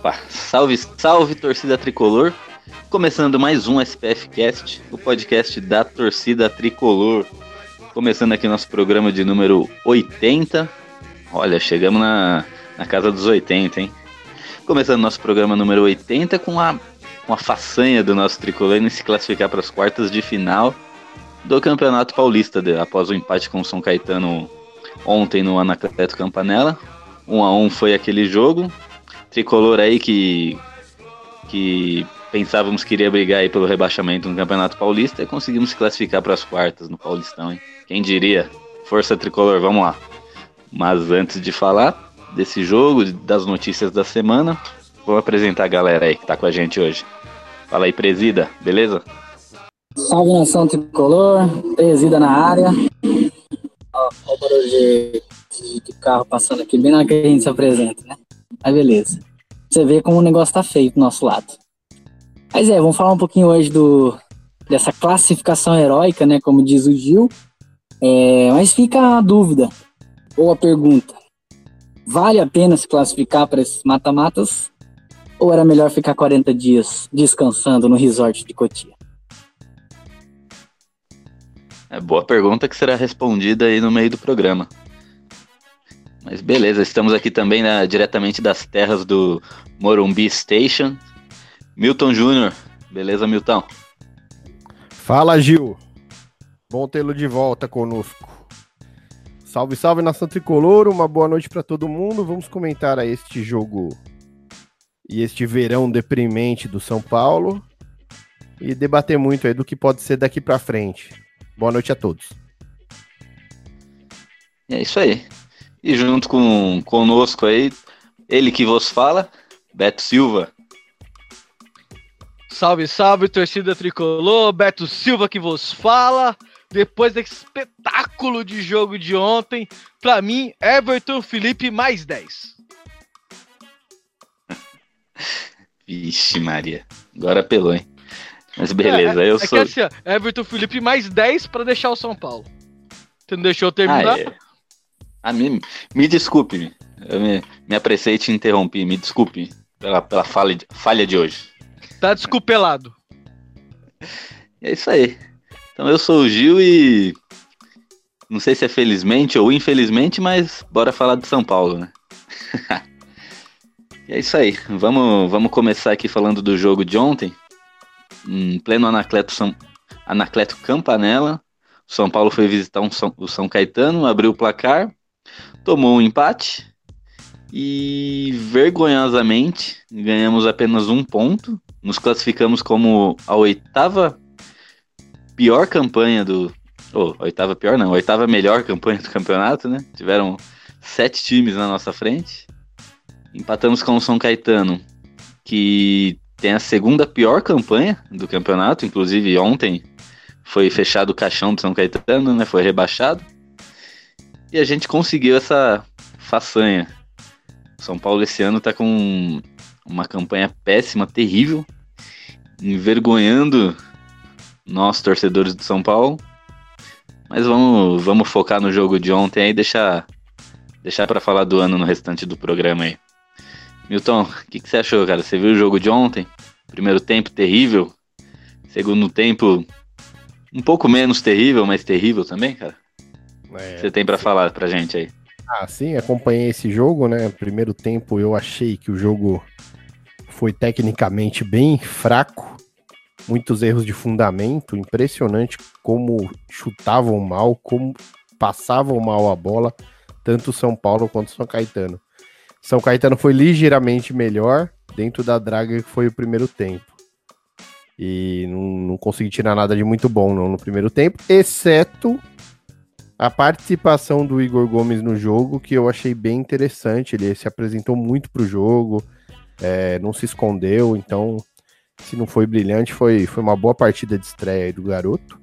Opa, salve, salve torcida tricolor. Começando mais um SPF Cast, o podcast da torcida tricolor. Começando aqui nosso programa de número 80. Olha, chegamos na, na casa dos 80, hein? Começando nosso programa número 80 com a, com a façanha do nosso tricolor em se classificar para as quartas de final do Campeonato Paulista, de, após o empate com o São Caetano ontem no Anacleto Campanella. 1 um a 1 um foi aquele jogo. Tricolor aí que, que pensávamos que iria brigar aí pelo rebaixamento no Campeonato Paulista e conseguimos se classificar para as quartas no Paulistão, hein? Quem diria? Força Tricolor, vamos lá. Mas antes de falar desse jogo, das notícias da semana, vou apresentar a galera aí que tá com a gente hoje. Fala aí, presida, beleza? Salve nação tricolor, presida na área. Ó, ó o barulho de, de, de, carro passando aqui, bem na que a gente se apresenta, né? Mas beleza. Você vê como o negócio tá feio do nosso lado. Mas é, vamos falar um pouquinho hoje do, dessa classificação heróica, né? Como diz o Gil. É, mas fica a dúvida, ou a pergunta: vale a pena se classificar para esses mata-matas? Ou era melhor ficar 40 dias descansando no resort de Cotia? É boa pergunta que será respondida aí no meio do programa. Mas beleza, estamos aqui também né, diretamente das terras do Morumbi Station. Milton Júnior, beleza, Milton? Fala, Gil. Bom tê-lo de volta conosco. Salve, salve nação tricolor, uma boa noite para todo mundo. Vamos comentar aí este jogo e este verão deprimente do São Paulo e debater muito aí do que pode ser daqui para frente. Boa noite a todos. É isso aí. E junto com conosco aí, ele que vos fala, Beto Silva. Salve, salve, torcida tricolor, Beto Silva que vos fala. Depois desse espetáculo de jogo de ontem, para mim, Everton Felipe mais 10. Vixe, Maria. Agora pelou, hein? Mas beleza, é, é, eu é sou. Que assim, ó, Everton Felipe mais 10 para deixar o São Paulo. Você não deixou eu terminar? Ah, é. Ah me, me desculpe, eu me, me apressei e te interrompi. Me desculpe pela, pela falha, de, falha de hoje. Tá desculpelado. É isso aí. Então eu sou o Gil e. Não sei se é felizmente ou infelizmente, mas bora falar de São Paulo, né? e é isso aí. Vamos, vamos começar aqui falando do jogo de ontem. Em pleno Anacleto, São, Anacleto Campanella. O São Paulo foi visitar um São, o São Caetano, abriu o placar, tomou um empate e vergonhosamente ganhamos apenas um ponto. Nos classificamos como a oitava pior campanha do. Oh, oitava pior não, oitava melhor campanha do campeonato, né? Tiveram sete times na nossa frente. Empatamos com o São Caetano, que tem a segunda pior campanha do campeonato. Inclusive, ontem foi fechado o caixão do São Caetano, né? Foi rebaixado. E a gente conseguiu essa façanha. São Paulo esse ano tá com uma campanha péssima, terrível, envergonhando nós, torcedores do São Paulo. Mas vamos, vamos focar no jogo de ontem aí e deixar, deixar para falar do ano no restante do programa aí. Milton, o que, que você achou, cara? Você viu o jogo de ontem? Primeiro tempo terrível. Segundo tempo um pouco menos terrível, mas terrível também, cara. É, você tem para falar pra gente aí? Ah, sim, acompanhei esse jogo, né? Primeiro tempo eu achei que o jogo foi tecnicamente bem fraco muitos erros de fundamento, impressionante como chutavam mal, como passavam mal a bola, tanto São Paulo quanto São Caetano. São Caetano foi ligeiramente melhor dentro da draga que foi o primeiro tempo. E não, não consegui tirar nada de muito bom não, no primeiro tempo, exceto a participação do Igor Gomes no jogo, que eu achei bem interessante. Ele se apresentou muito para o jogo, é, não se escondeu, então se não foi brilhante, foi, foi uma boa partida de estreia do garoto.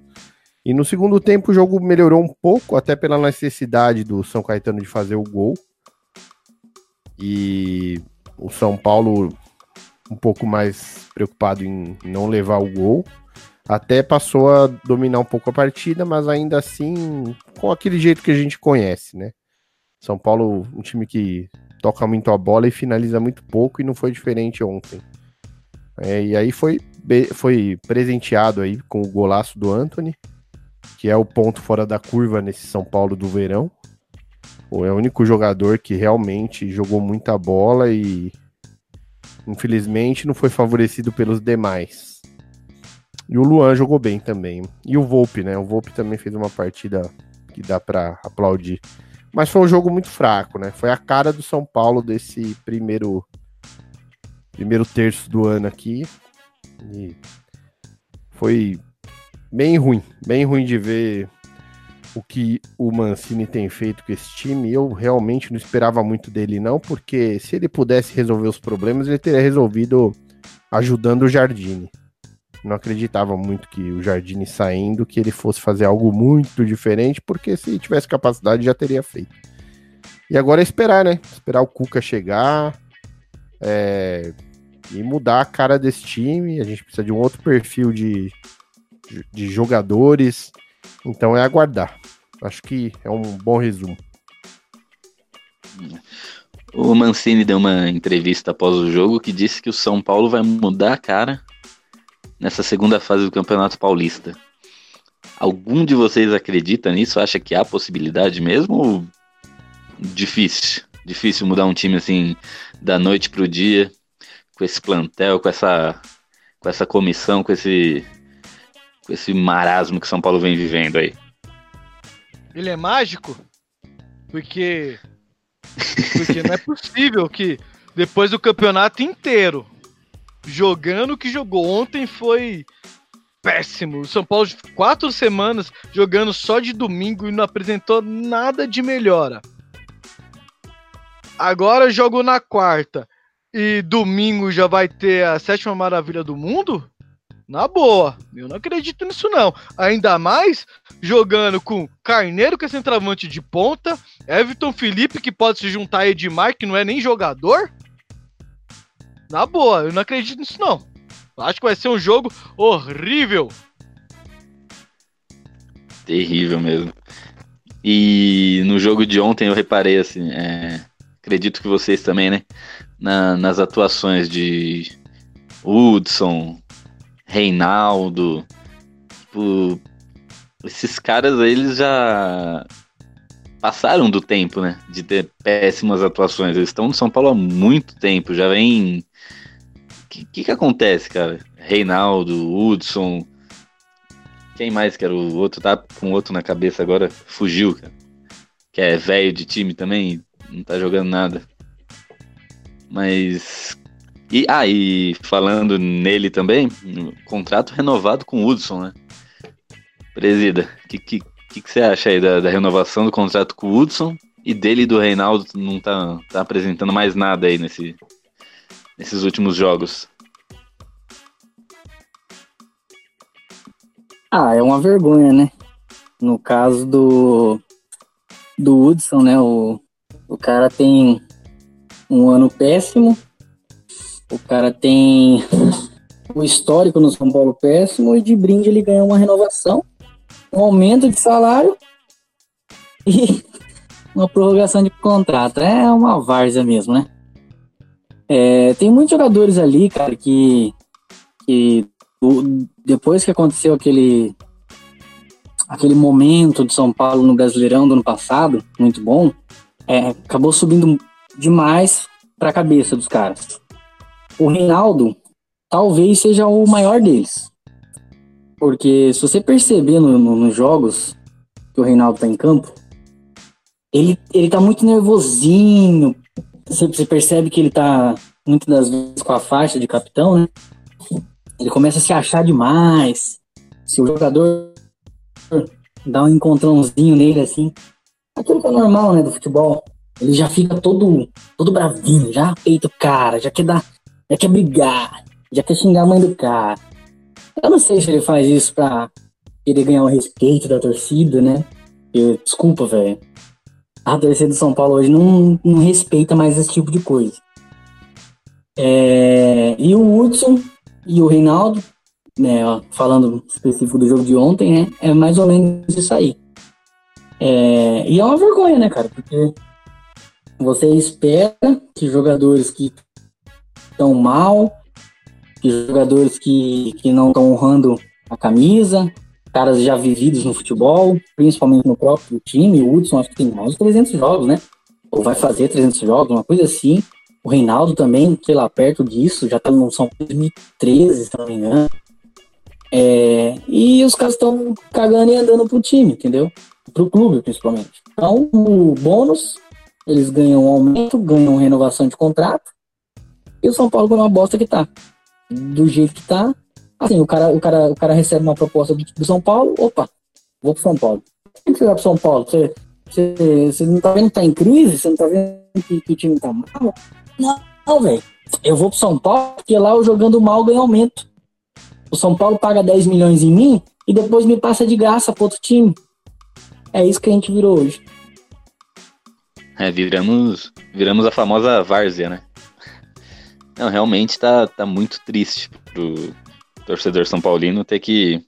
E no segundo tempo o jogo melhorou um pouco, até pela necessidade do São Caetano de fazer o gol. E o São Paulo um pouco mais preocupado em não levar o gol. Até passou a dominar um pouco a partida, mas ainda assim com aquele jeito que a gente conhece, né? São Paulo, um time que toca muito a bola e finaliza muito pouco, e não foi diferente ontem. É, e aí foi, foi presenteado aí com o golaço do Anthony, que é o ponto fora da curva nesse São Paulo do verão. É o único jogador que realmente jogou muita bola e infelizmente não foi favorecido pelos demais. E o Luan jogou bem também. E o Volpe, né? O Volpe também fez uma partida que dá para aplaudir. Mas foi um jogo muito fraco, né? Foi a cara do São Paulo desse primeiro primeiro terço do ano aqui. E foi bem ruim, bem ruim de ver o que o Mancini tem feito com esse time. Eu realmente não esperava muito dele, não, porque se ele pudesse resolver os problemas, ele teria resolvido ajudando o Jardine. Não acreditava muito que o Jardine saindo, que ele fosse fazer algo muito diferente, porque se tivesse capacidade já teria feito. E agora é esperar, né? Esperar o Cuca chegar é... e mudar a cara desse time. A gente precisa de um outro perfil de, de jogadores. Então é aguardar. Acho que é um bom resumo. O Mancini deu uma entrevista após o jogo que disse que o São Paulo vai mudar a cara nessa segunda fase do Campeonato Paulista. Algum de vocês acredita nisso? Acha que há possibilidade mesmo? Ou difícil? Difícil mudar um time assim da noite pro dia, com esse plantel, com essa, com essa comissão, com esse, com esse marasmo que São Paulo vem vivendo aí. Ele é mágico? Porque. Porque não é possível que depois do campeonato inteiro, jogando o que jogou ontem foi péssimo. O São Paulo, quatro semanas jogando só de domingo e não apresentou nada de melhora. Agora jogou na quarta e domingo já vai ter a sétima maravilha do mundo? Na boa, eu não acredito nisso não. Ainda mais jogando com Carneiro, que é centroavante de ponta, Everton Felipe, que pode se juntar a Edmar, que não é nem jogador. Na boa, eu não acredito nisso não. Acho que vai ser um jogo horrível. Terrível mesmo. E no jogo de ontem eu reparei assim, é... acredito que vocês também, né? Na, nas atuações de Hudson, Reinaldo. Tipo, esses caras eles já passaram do tempo, né? De ter péssimas atuações. Eles estão no São Paulo há muito tempo, já vem. O que, que, que acontece, cara? Reinaldo, Hudson. Quem mais que era o outro? Tá com outro na cabeça agora. Fugiu, cara. Que é velho de time também. Não tá jogando nada. Mas e ah, falando nele também, contrato renovado com o Hudson, né? Presida, que, que, que, que, você acha aí da, da, renovação do contrato com o Hudson e dele e do Reinaldo não tá, tá apresentando mais nada aí nesse, nesses últimos jogos? Ah, é uma vergonha, né? No caso do, do Hudson, né? O, o cara tem um ano péssimo, o cara tem o histórico no São Paulo péssimo e de brinde ele ganhou uma renovação, um aumento de salário e uma prorrogação de contrato. É uma várzea mesmo, né? É, tem muitos jogadores ali, cara, que, que depois que aconteceu aquele aquele momento de São Paulo no Brasileirão do ano passado, muito bom, é, acabou subindo demais para a cabeça dos caras. O Reinaldo talvez seja o maior deles. Porque se você perceber no, no, nos jogos que o Reinaldo tá em campo, ele, ele tá muito nervosinho. Você, você percebe que ele tá muitas das vezes com a faixa de capitão, né? Ele começa a se achar demais. Se o jogador dá um encontrãozinho nele assim, aquilo que é normal, né, do futebol, ele já fica todo todo bravinho, já peita o cara, já quer dar já quer brigar, já quer xingar a mãe do cara. Eu não sei se ele faz isso pra querer ganhar o respeito da torcida, né? Eu, desculpa, velho. A torcida do São Paulo hoje não, não respeita mais esse tipo de coisa. É, e o Hudson e o Reinaldo, né, ó, falando específico do jogo de ontem, né, é mais ou menos isso aí. É, e é uma vergonha, né, cara? Porque você espera que jogadores que estão mal, jogadores que, que não estão honrando a camisa, caras já vividos no futebol, principalmente no próprio time. O Hudson acho que tem mais de 300 jogos, né? Ou vai fazer 300 jogos, uma coisa assim. O Reinaldo também, sei lá, perto disso, já tá no São 2013, se não me engano. É, e os caras estão cagando e andando pro time, entendeu? Pro clube, principalmente. Então, o bônus, eles ganham um aumento, ganham renovação de contrato. E o São Paulo ganha uma bosta que tá. Do jeito que tá. Assim, o cara, o cara, o cara recebe uma proposta do, do São Paulo, opa, vou pro São Paulo. Por que você vai pro São Paulo? Você, você, você não tá vendo que tá em crise? Você não tá vendo que, que o time tá mal? Não, velho. Eu vou pro São Paulo porque lá eu jogando mal ganho aumento. O São Paulo paga 10 milhões em mim e depois me passa de graça pro outro time. É isso que a gente virou hoje. É, viramos, viramos a famosa várzea, né? Não, realmente tá, tá muito triste pro torcedor São Paulino ter que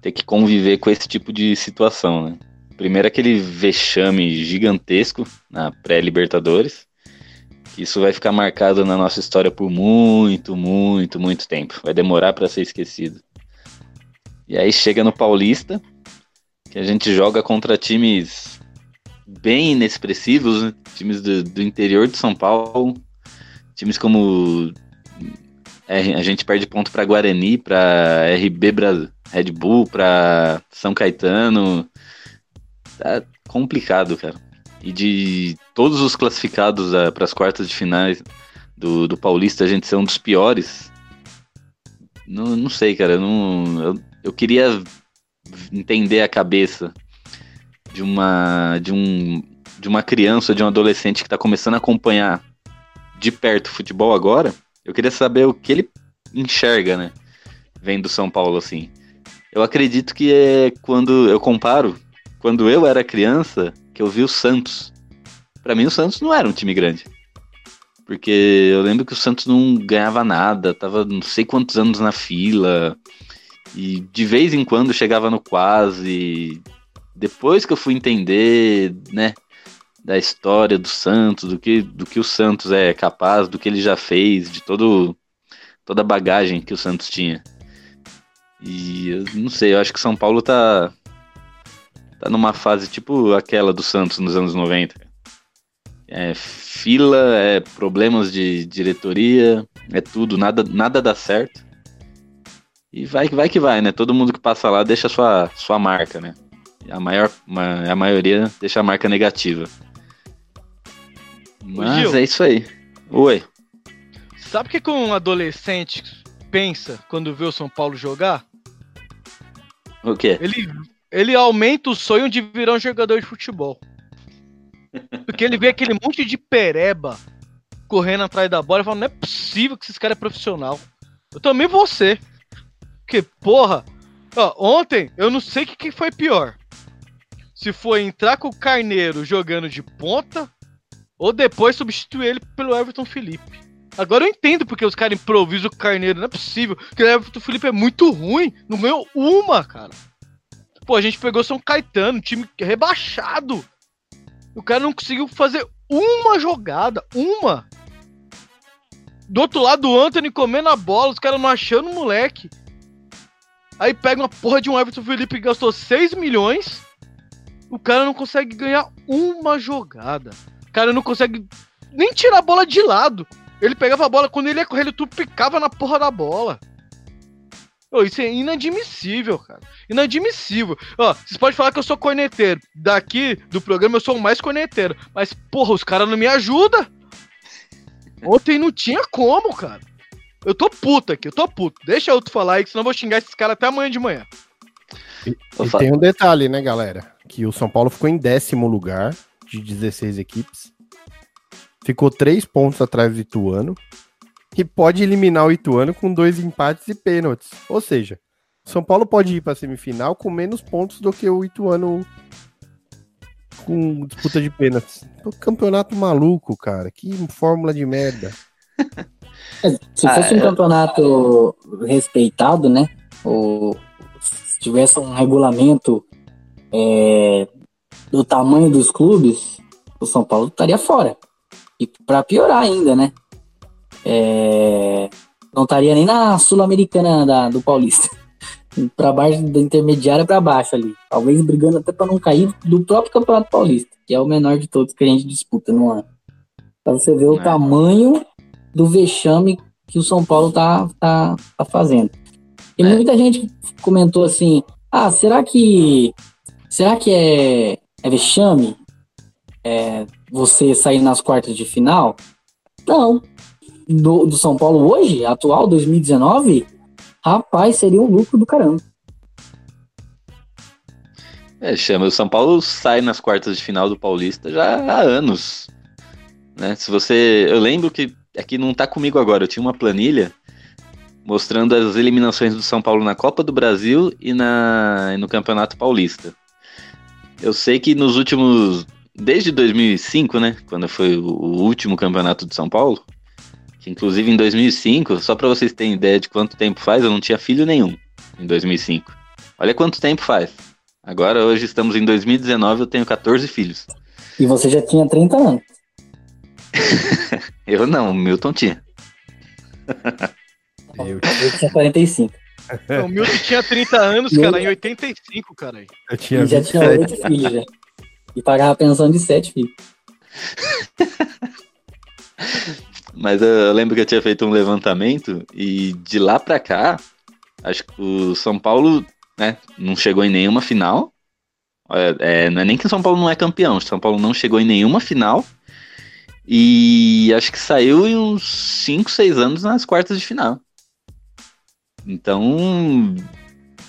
ter que conviver com esse tipo de situação, né? Primeiro aquele vexame gigantesco na pré-Libertadores, isso vai ficar marcado na nossa história por muito, muito, muito tempo. Vai demorar para ser esquecido. E aí chega no Paulista, que a gente joga contra times bem inexpressivos, né? times do, do interior de São Paulo, times como é, a gente perde ponto para Guarani, para RB Brasil, Red Bull, para São Caetano. Tá complicado, cara. E de todos os classificados uh, para as quartas de finais do, do Paulista, a gente ser um dos piores. Não, não sei, cara. Não, eu, eu queria entender a cabeça de uma de um de uma criança, de um adolescente que está começando a acompanhar de perto o futebol agora. Eu queria saber o que ele enxerga, né? Vendo São Paulo assim. Eu acredito que é quando eu comparo, quando eu era criança, que eu vi o Santos. Para mim o Santos não era um time grande. Porque eu lembro que o Santos não ganhava nada, tava não sei quantos anos na fila. E de vez em quando chegava no quase. Depois que eu fui entender, né, da história do Santos, do que, do que o Santos é capaz, do que ele já fez, de todo, toda a bagagem que o Santos tinha. E eu não sei, eu acho que São Paulo tá, tá numa fase tipo aquela do Santos nos anos 90. É fila, é problemas de diretoria, é tudo, nada, nada dá certo. E vai vai que vai, né? Todo mundo que passa lá deixa sua, sua marca, né? A, maior, a maioria deixa a marca negativa. Mas Gil, é isso aí. Oi. Sabe o que, que um adolescente pensa quando vê o São Paulo jogar? O quê? Ele, ele aumenta o sonho de virar um jogador de futebol. Porque ele vê aquele monte de pereba correndo atrás da bola e fala: não é possível que esse cara é profissional. Eu também vou ser. Porque, porra, ó, ontem eu não sei o que, que foi pior. Se foi entrar com o Carneiro jogando de ponta ou depois substituir ele pelo Everton Felipe. Agora eu entendo porque os caras improvisam o Carneiro. Não é possível. Porque o Everton Felipe é muito ruim. Não ganhou uma, cara. Pô, a gente pegou São Caetano, time rebaixado. O cara não conseguiu fazer uma jogada. Uma. Do outro lado, o Anthony comendo a bola, os caras não achando o moleque. Aí pega uma porra de um Everton Felipe que gastou 6 milhões. O cara não consegue ganhar uma jogada. O cara não consegue nem tirar a bola de lado. Ele pegava a bola, quando ele ia correr, ele tudo picava na porra da bola. Oh, isso é inadmissível, cara. Inadmissível. Ó, vocês podem falar que eu sou corneteiro. Daqui do programa eu sou o mais corneteiro. Mas, porra, os caras não me ajudam. Ontem não tinha como, cara. Eu tô puta aqui, eu tô puto. Deixa eu falar aí, que senão eu vou xingar esses caras até amanhã de manhã. E, e tem um detalhe, né, galera? Que o São Paulo ficou em décimo lugar de 16 equipes. Ficou três pontos atrás do Ituano. e pode eliminar o Ituano com dois empates e pênaltis. Ou seja, São Paulo pode ir para semifinal com menos pontos do que o Ituano com disputa de pênaltis. Campeonato maluco, cara. Que fórmula de merda. Se fosse ah, um é... campeonato respeitado, né? Ou se tivesse um regulamento é, do tamanho dos clubes, o São Paulo estaria fora. E para piorar ainda, né? É, não estaria nem na Sul-Americana do Paulista. para baixo, da intermediária para baixo ali. Talvez brigando até para não cair do próprio Campeonato Paulista, que é o menor de todos que a gente disputa no ano. Para você ver o é. tamanho do vexame que o São Paulo tá, tá, tá fazendo. E é. muita gente comentou assim: ah, será que. Será que é, é vexame é, você sair nas quartas de final? Não. Do, do São Paulo hoje, atual, 2019, rapaz, seria um lucro do caramba. É, chama. O São Paulo sai nas quartas de final do Paulista já há anos. Né? Se você. Eu lembro que aqui não tá comigo agora, eu tinha uma planilha mostrando as eliminações do São Paulo na Copa do Brasil e na, no Campeonato Paulista. Eu sei que nos últimos. Desde 2005, né? Quando foi o, último campeonato de São Paulo. Que inclusive em 2005, só para vocês terem ideia de quanto tempo faz, eu não tinha filho nenhum em 2005. Olha quanto tempo faz. Agora, hoje estamos em 2019, eu tenho 14 filhos. E você já tinha 30 anos. eu não, o Milton tinha. eu tinha 45. O Milton tinha 30 anos, cara, em 85, cara. Eu tinha e já tinha 8 filhos, já. E pagava pensão de 7 filhos. Mas eu lembro que eu tinha feito um levantamento e de lá pra cá, acho que o São Paulo né, não chegou em nenhuma final. É, não é nem que o São Paulo não é campeão, o São Paulo não chegou em nenhuma final. E acho que saiu em uns 5, 6 anos nas quartas de final. Então,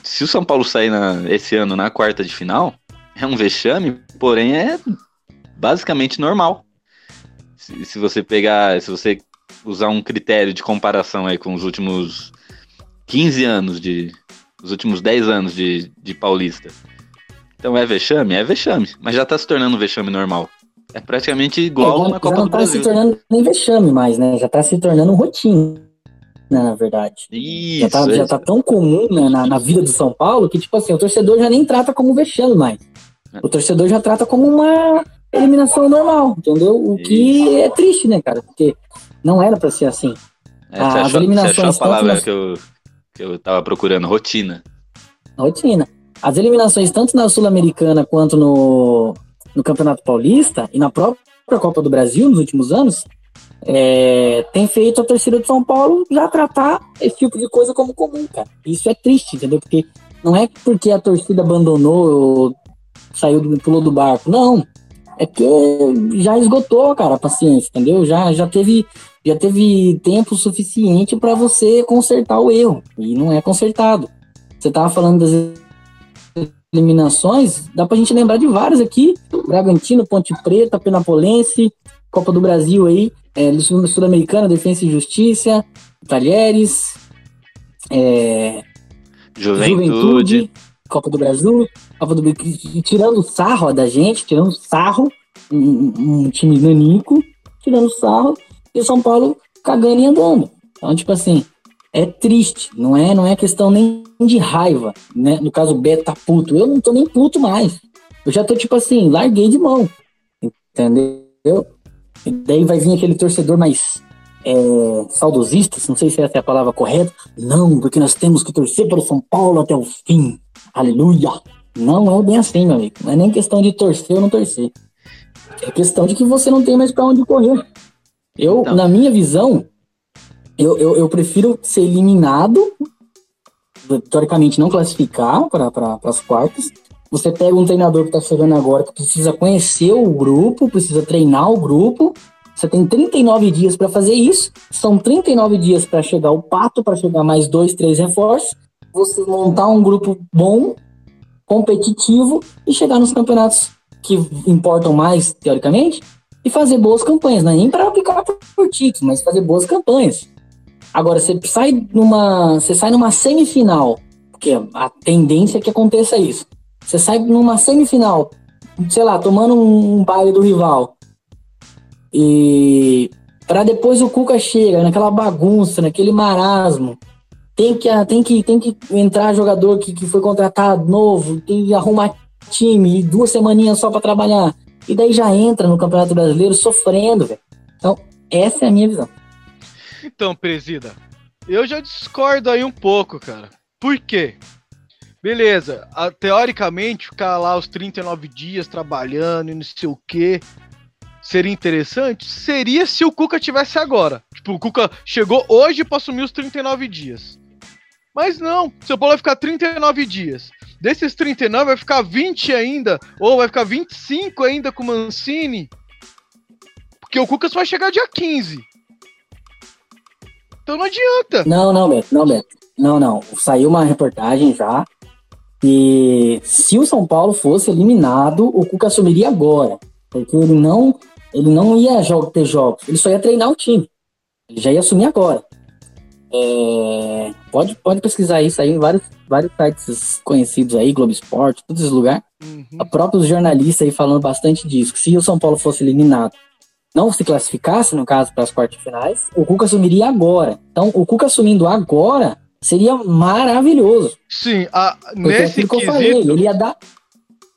se o São Paulo sair na, esse ano na quarta de final, é um vexame, porém é basicamente normal. Se, se você pegar, se você usar um critério de comparação aí com os últimos 15 anos de. os últimos 10 anos de, de Paulista. Então é vexame? É vexame, mas já tá se tornando um vexame normal. É praticamente igual é, na Copa já não do tá se tornando nem vexame mais, né? Já tá se tornando rotina, na verdade. Isso, já, tá, é. já tá tão comum né, na, na vida do São Paulo que, tipo assim, o torcedor já nem trata como vexame mais. O torcedor já trata como uma eliminação normal, entendeu? O que é triste, né, cara? Porque não era para ser assim. É, As achou, eliminações. Você achou a palavra nas... que, eu, que eu tava procurando, rotina. Rotina. As eliminações, tanto na Sul-Americana quanto no, no Campeonato Paulista e na própria Copa do Brasil nos últimos anos, é, tem feito a torcida de São Paulo já tratar esse tipo de coisa como comum, cara. Isso é triste, entendeu? Porque não é porque a torcida abandonou ou saiu do, pulou do barco. Não é que já esgotou, cara, a paciência, entendeu? Já, já teve já teve tempo suficiente para você consertar o erro e não é consertado. Você tava falando das eliminações, dá pra gente lembrar de várias aqui: Bragantino, Ponte Preta, Penapolense, Copa do Brasil aí, é, Sul-Americana, Defesa e Justiça, Talheres, é, Juventude. Juventude Copa do Brasil, Copa do tirando sarro da gente, tirando sarro, um, um, time nanico, tirando sarro, e o São Paulo cagando e andando. Então, tipo assim, é triste, não é, não é questão nem de raiva, né? No caso, o Beto tá puto. Eu não tô nem puto mais. Eu já tô, tipo assim, larguei de mão. Entendeu? E daí vai vir aquele torcedor mais é, saudosista, não sei se essa é a palavra correta. Não, porque nós temos que torcer para o São Paulo até o fim. Aleluia! Não é bem assim, meu amigo. Não é nem questão de torcer ou não torcer. É questão de que você não tem mais para onde correr. Eu, então. na minha visão, eu, eu, eu, prefiro ser eliminado, teoricamente não classificar para as quartas. Você pega um treinador que está chegando agora, que precisa conhecer o grupo, precisa treinar o grupo. Você tem 39 dias para fazer isso. São 39 dias para chegar o pato, para chegar mais dois, três reforços você montar um grupo bom, competitivo e chegar nos campeonatos que importam mais, teoricamente, e fazer boas campanhas, não é nem para ficar por, títulos, mas fazer boas campanhas. Agora, você sai numa, você sai numa semifinal, porque a tendência é que aconteça isso. Você sai numa semifinal, sei lá, tomando um baile do rival. E para depois o Cuca chega naquela bagunça, naquele marasmo. Tem que, tem que, tem que entrar jogador que, que foi contratado novo, tem que arrumar time, duas semaninhas só para trabalhar. E daí já entra no Campeonato Brasileiro sofrendo, velho. Então, essa é a minha visão. Então, presida, eu já discordo aí um pouco, cara. Por quê? Beleza, a, teoricamente, ficar lá os 39 dias trabalhando e não sei o quê seria interessante? Seria se o Cuca tivesse agora. Tipo, o Cuca chegou hoje para assumir os 39 dias. Mas não, seu Paulo vai ficar 39 dias. Desses 39 vai ficar 20 ainda, ou vai ficar 25 ainda com o Mancini. Porque o Cuca só vai chegar dia 15. Então não adianta. Não, não, Beto, não, Beto. Não, não. Saiu uma reportagem já. E se o São Paulo fosse eliminado, o Cuca assumiria agora. Porque ele não, ele não ia jogo, ter jogos, ele só ia treinar o time. Ele já ia assumir agora. É, pode, pode pesquisar isso aí em vários, vários sites conhecidos aí, Globo Esporte, todos esses lugares. Uhum. Próprios jornalistas aí falando bastante disso. Que se o São Paulo fosse eliminado, não se classificasse, no caso, para as quartas finais, o Cuca assumiria agora. Então, o Cuca assumindo agora seria maravilhoso. Sim, a, nesse que eu falei, ele ia dar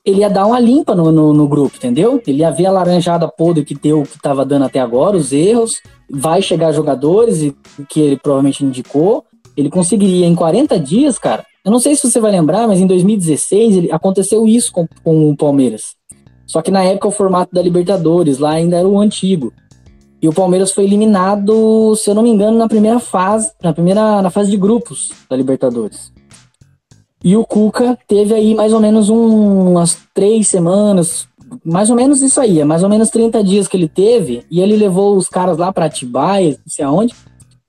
ele ia dar uma limpa no, no, no, grupo, entendeu? Ele ia ver a laranjada podre que deu, que tava dando até agora, os erros, vai chegar jogadores e, que ele provavelmente indicou, ele conseguiria em 40 dias, cara. Eu não sei se você vai lembrar, mas em 2016 ele, aconteceu isso com, com o Palmeiras. Só que na época o formato da Libertadores lá ainda era o antigo. E o Palmeiras foi eliminado, se eu não me engano, na primeira fase, na primeira na fase de grupos da Libertadores. E o Cuca teve aí mais ou menos um, umas três semanas, mais ou menos isso aí, é mais ou menos 30 dias que ele teve, e ele levou os caras lá para Atibaia, não sei aonde,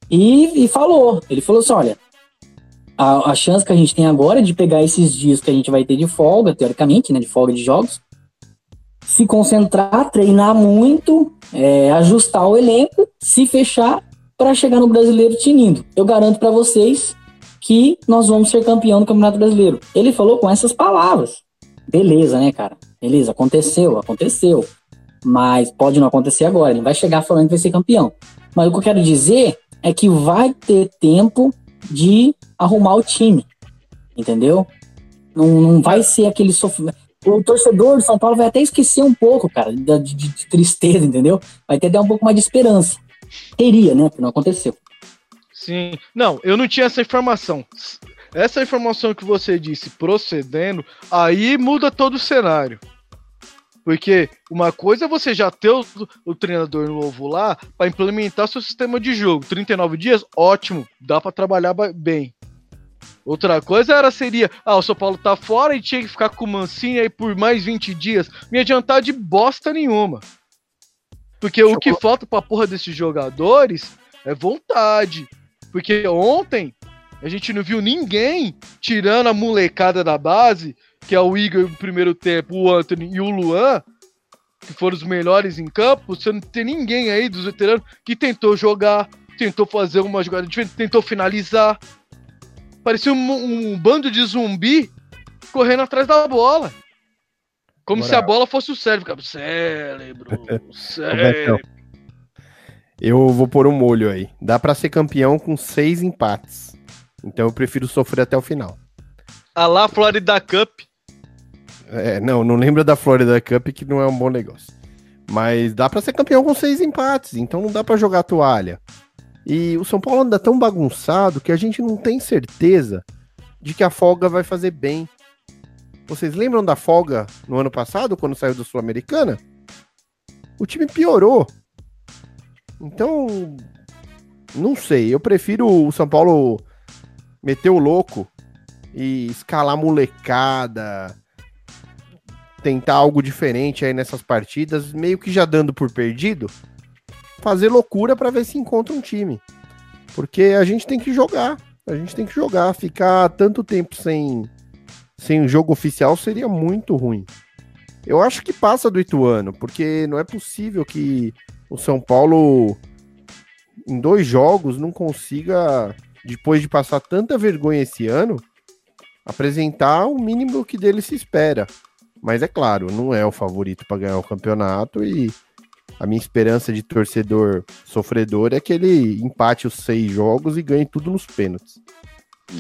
e, e falou, ele falou assim, olha, a, a chance que a gente tem agora é de pegar esses dias que a gente vai ter de folga, teoricamente, né, de folga de jogos, se concentrar, treinar muito, é, ajustar o elenco, se fechar para chegar no brasileiro tinindo. Eu garanto para vocês que nós vamos ser campeão do Campeonato Brasileiro. Ele falou com essas palavras. Beleza, né, cara? Beleza, aconteceu, aconteceu. Mas pode não acontecer agora. Ele vai chegar falando que vai ser campeão. Mas o que eu quero dizer é que vai ter tempo de arrumar o time. Entendeu? Não, não vai ser aquele sofrimento. O torcedor de São Paulo vai até esquecer um pouco, cara, de, de, de tristeza, entendeu? Vai até um pouco mais de esperança. Teria, né? Que não aconteceu. Sim. Não, eu não tinha essa informação. Essa informação que você disse procedendo, aí muda todo o cenário. Porque uma coisa é você já ter o, o treinador novo lá para implementar seu sistema de jogo. 39 dias, ótimo, dá para trabalhar bem. Outra coisa era seria, ah, o São Paulo tá fora e tinha que ficar com o Mancini aí por mais 20 dias. Me adiantar de bosta nenhuma. Porque o que falta pra porra desses jogadores é vontade, porque ontem a gente não viu ninguém tirando a molecada da base, que é o Igor no primeiro tempo, o Anthony e o Luan, que foram os melhores em campo. Você não tem ninguém aí dos veteranos que tentou jogar, tentou fazer uma jogada diferente, tentou finalizar. Parecia um, um bando de zumbi correndo atrás da bola. Como Moral. se a bola fosse o cérebro. Cérebro, cérebro. Eu vou pôr um molho aí. Dá para ser campeão com seis empates. Então eu prefiro sofrer até o final. A lá Florida Cup. É, não, não lembra da Florida Cup que não é um bom negócio. Mas dá para ser campeão com seis empates, então não dá para jogar toalha. E o São Paulo anda tão bagunçado que a gente não tem certeza de que a folga vai fazer bem. Vocês lembram da folga no ano passado, quando saiu do Sul-Americana? O time piorou. Então, não sei. Eu prefiro o São Paulo meter o louco e escalar molecada, tentar algo diferente aí nessas partidas, meio que já dando por perdido, fazer loucura para ver se encontra um time. Porque a gente tem que jogar, a gente tem que jogar, ficar tanto tempo sem sem jogo oficial seria muito ruim. Eu acho que passa do Ituano, porque não é possível que o São Paulo em dois jogos não consiga, depois de passar tanta vergonha esse ano, apresentar o mínimo que dele se espera. Mas é claro, não é o favorito para ganhar o campeonato e a minha esperança de torcedor sofredor é que ele empate os seis jogos e ganhe tudo nos pênaltis.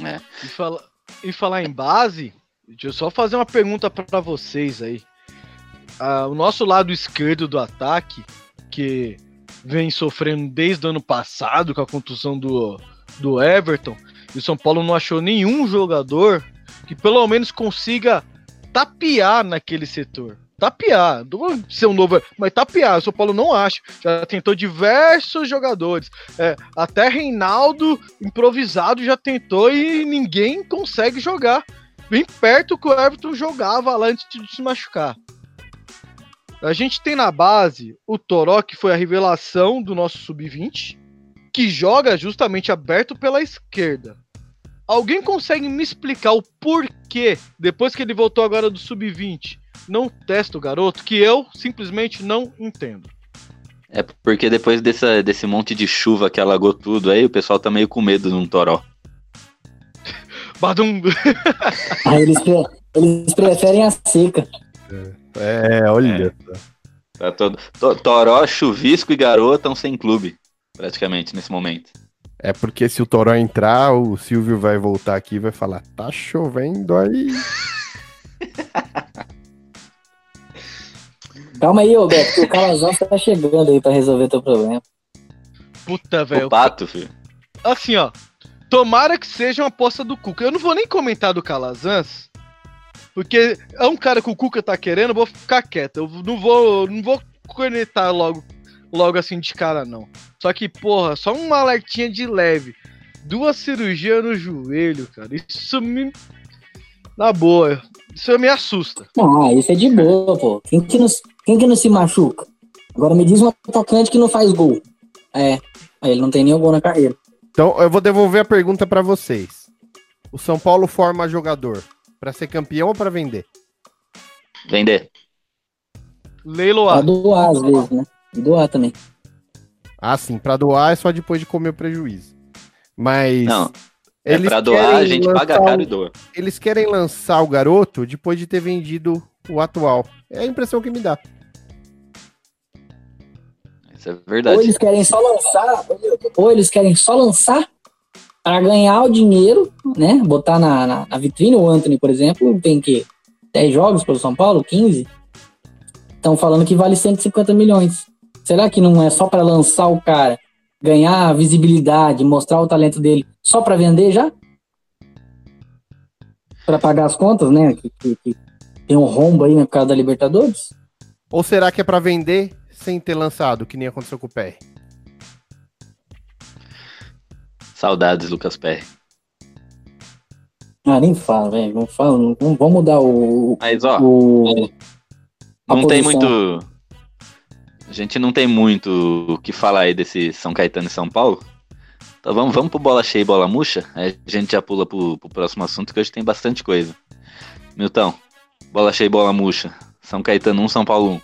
É. E, fala, e falar em base, deixa eu só fazer uma pergunta para vocês aí. Ah, o nosso lado esquerdo do ataque, que vem sofrendo desde o ano passado com a contusão do, do Everton, e o São Paulo não achou nenhum jogador que pelo menos consiga tapear naquele setor. Tapear, não ser um novo, mas tapear. O São Paulo não acha. Já tentou diversos jogadores. É, até Reinaldo, improvisado, já tentou e ninguém consegue jogar. Bem perto que o Everton jogava lá antes de se machucar. A gente tem na base o Toró, que foi a revelação do nosso sub-20, que joga justamente aberto pela esquerda. Alguém consegue me explicar o porquê, depois que ele voltou agora do sub-20, não testa o garoto? Que eu simplesmente não entendo. É porque depois dessa, desse monte de chuva que alagou tudo aí, o pessoal tá meio com medo de um toró. Badum! Aí eles, eles preferem a seca. É, olha. É. Tá todo, to, toró, chuvisco e garoto estão sem clube, praticamente, nesse momento. É porque se o Toró entrar, o Silvio vai voltar aqui e vai falar: tá chovendo aí. Calma aí, Roberto, que o Calazão tá chegando aí pra resolver teu problema. Puta, velho. O pato, filho. Assim, ó. Tomara que seja uma aposta do Cuca. Eu não vou nem comentar do Calazans, porque é um cara que o Cuca tá querendo, eu vou ficar quieto. Eu não vou, não vou conectar logo, logo assim de cara, não. Só que, porra, só uma alertinha de leve. Duas cirurgias no joelho, cara. Isso me. Na boa. Isso me assusta. Ah, isso é de boa, pô. Quem que, não, quem que não se machuca? Agora me diz um atacante que não faz gol. É. Ele não tem nenhum gol na carreira. Então eu vou devolver a pergunta para vocês. O São Paulo forma jogador para ser campeão ou para vender? Vender. Leiloar. Pra doar às vezes, né? E doar também. Ah, sim. Para doar é só depois de comer o prejuízo. Mas. Não. É pra doar, a gente paga caro e doa. Eles querem lançar o garoto depois de ter vendido o atual. É a impressão que me dá. Isso é verdade. Ou eles querem só lançar, ou eles querem só lançar para ganhar o dinheiro, né? Botar na, na, na, vitrine. O Anthony, por exemplo, tem que 10 jogos pelo São Paulo, 15. Estão falando que vale 150 milhões. Será que não é só para lançar o cara, ganhar visibilidade, mostrar o talento dele, só para vender já? Para pagar as contas, né? Que, que, que, tem um rombo aí na casa da Libertadores? Ou será que é para vender sem ter lançado, que nem aconteceu com o PR? Saudades, Lucas Perry. Ah, nem fala, velho. Não fala. Não, não vamos mudar o. Mas, ó. O, não tem muito. Gente não tem muito o que falar aí desse São Caetano e São Paulo. Então vamos, vamos pro bola cheia e bola murcha. Aí a gente já pula pro, pro próximo assunto, que hoje tem bastante coisa. Milton, bola cheia e bola murcha. São Caetano 1, São Paulo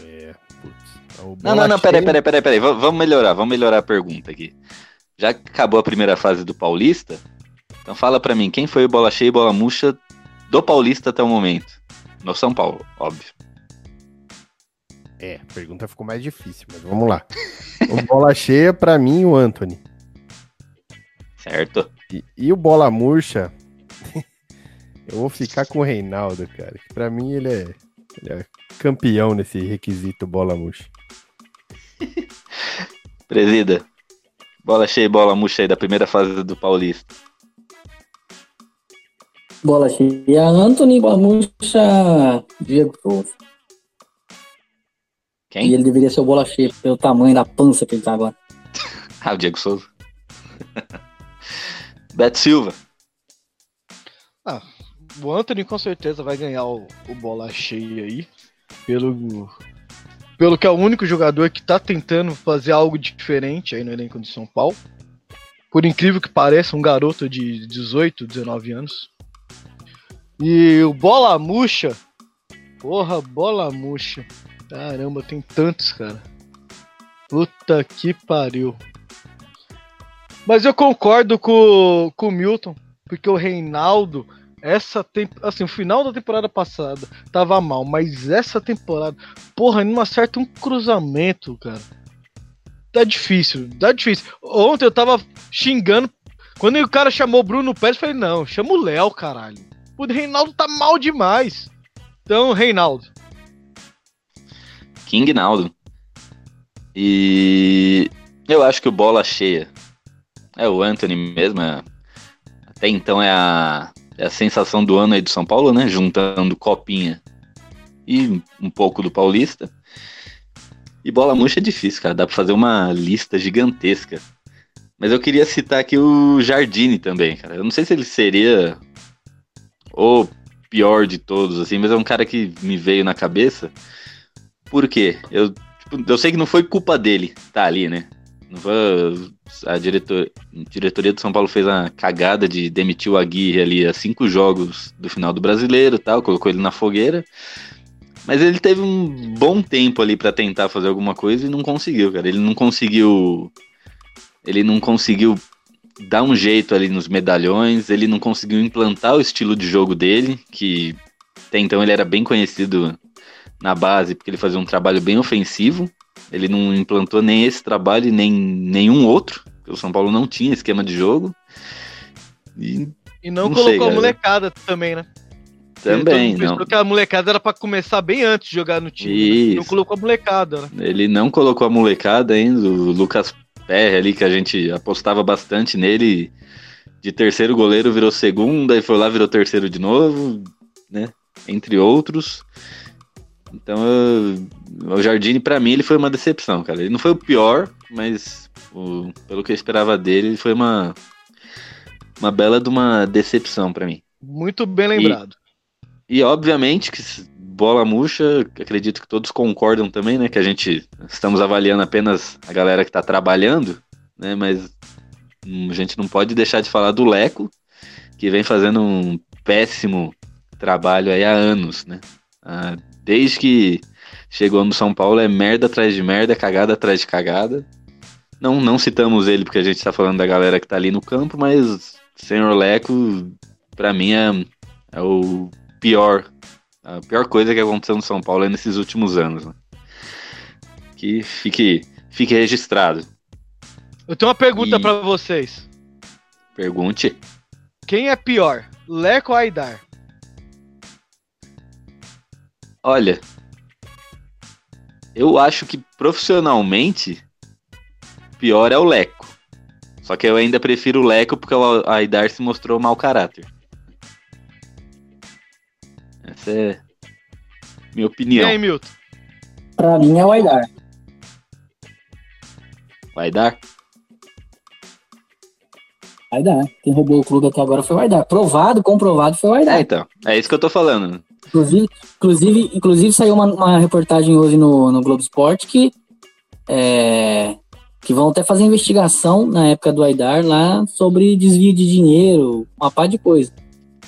1. É, putz. Não, não, não, peraí, peraí, peraí, peraí. Vamos melhorar, vamos melhorar a pergunta aqui. Já que acabou a primeira fase do Paulista, então fala para mim, quem foi o bola cheia e bola murcha do Paulista até o momento? No São Paulo, óbvio. É, a pergunta ficou mais difícil, mas vamos lá. o bola cheia, para mim, o Anthony. Certo. E, e o bola murcha, eu vou ficar com o Reinaldo, cara. Para mim, ele é, ele é campeão nesse requisito bola murcha. Presida, bola cheia e bola murcha aí da primeira fase do Paulista. Bola cheia, Anthony, bola murcha, Diego Souza. Quem? E ele deveria ser o bola cheia pelo tamanho da pança que ele tá agora. ah, o Diego Souza. Beto Silva. Ah, o Anthony com certeza vai ganhar o, o bola cheia aí. Pelo, pelo que é o único jogador que tá tentando fazer algo diferente aí no elenco de São Paulo. Por incrível que pareça, um garoto de 18, 19 anos. E o Bola Murcha. Porra, Bola Murcha. Caramba, tem tantos, cara. Puta que pariu. Mas eu concordo com, com o Milton, porque o Reinaldo, essa temp... assim, o final da temporada passada tava mal, mas essa temporada, porra, não acerta um cruzamento, cara. Tá difícil, tá difícil. Ontem eu tava xingando. Quando o cara chamou o Bruno Pérez, eu falei, não, chama o Léo, caralho. O Reinaldo tá mal demais. Então, Reinaldo. King Naldo. E eu acho que o bola cheia é o Anthony mesmo. É... Até então é a, é a sensação do ano aí do São Paulo, né? Juntando Copinha e um pouco do Paulista. E bola murcha é difícil, cara. Dá pra fazer uma lista gigantesca. Mas eu queria citar aqui o Jardine também, cara. Eu não sei se ele seria o pior de todos, assim, mas é um cara que me veio na cabeça. Por quê? Eu Tipo, eu sei que não foi culpa dele tá ali, né? A diretor, diretoria do São Paulo fez a cagada de demitir o Aguirre ali a cinco jogos do final do brasileiro tal, colocou ele na fogueira. Mas ele teve um bom tempo ali para tentar fazer alguma coisa e não conseguiu, cara. Ele não conseguiu. Ele não conseguiu dar um jeito ali nos medalhões, ele não conseguiu implantar o estilo de jogo dele, que até então ele era bem conhecido na base, porque ele fazia um trabalho bem ofensivo. Ele não implantou nem esse trabalho nem nenhum outro. O São Paulo não tinha esquema de jogo. E, e não, não, colocou sei, a molecada também, né? Também, não. Porque a molecada era para começar bem antes de jogar no time. Né? Não colocou a molecada, né? Ele não colocou a molecada ainda. O Lucas Perry ali, que a gente apostava bastante nele. De terceiro goleiro virou segundo, aí foi lá virou terceiro de novo, né? Entre outros. Então, eu, o Jardine, para mim, ele foi uma decepção, cara. Ele não foi o pior, mas o, pelo que eu esperava dele, ele foi uma, uma bela de uma decepção para mim. Muito bem lembrado. E, e, obviamente que bola murcha, acredito que todos concordam também, né? Que a gente estamos avaliando apenas a galera que tá trabalhando, né? Mas a gente não pode deixar de falar do Leco, que vem fazendo um péssimo trabalho aí há anos, né? Há Desde que chegou no São Paulo é merda atrás de merda, cagada atrás de cagada. Não, não citamos ele porque a gente tá falando da galera que tá ali no campo, mas Senhor Leco, pra mim, é, é o pior. A pior coisa que aconteceu no São Paulo é nesses últimos anos. Né? Que fique, fique registrado. Eu tenho uma pergunta e... para vocês. Pergunte. Quem é pior, Leco ou Aidar? Olha, eu acho que profissionalmente pior é o Leco. Só que eu ainda prefiro o Leco porque o Aidar se mostrou mau caráter. Essa é minha opinião. E aí, Milton? Pra mim é o Aidar. O Aidar? Aidar. Quem roubou o clube até agora foi o Aidar. Provado, comprovado foi o Aidar. É, então. É isso que eu tô falando. Inclusive, inclusive, inclusive saiu uma, uma reportagem hoje no, no Globo Esporte que, é, que vão até fazer investigação na época do Aidar lá sobre desvio de dinheiro, uma pá de coisa.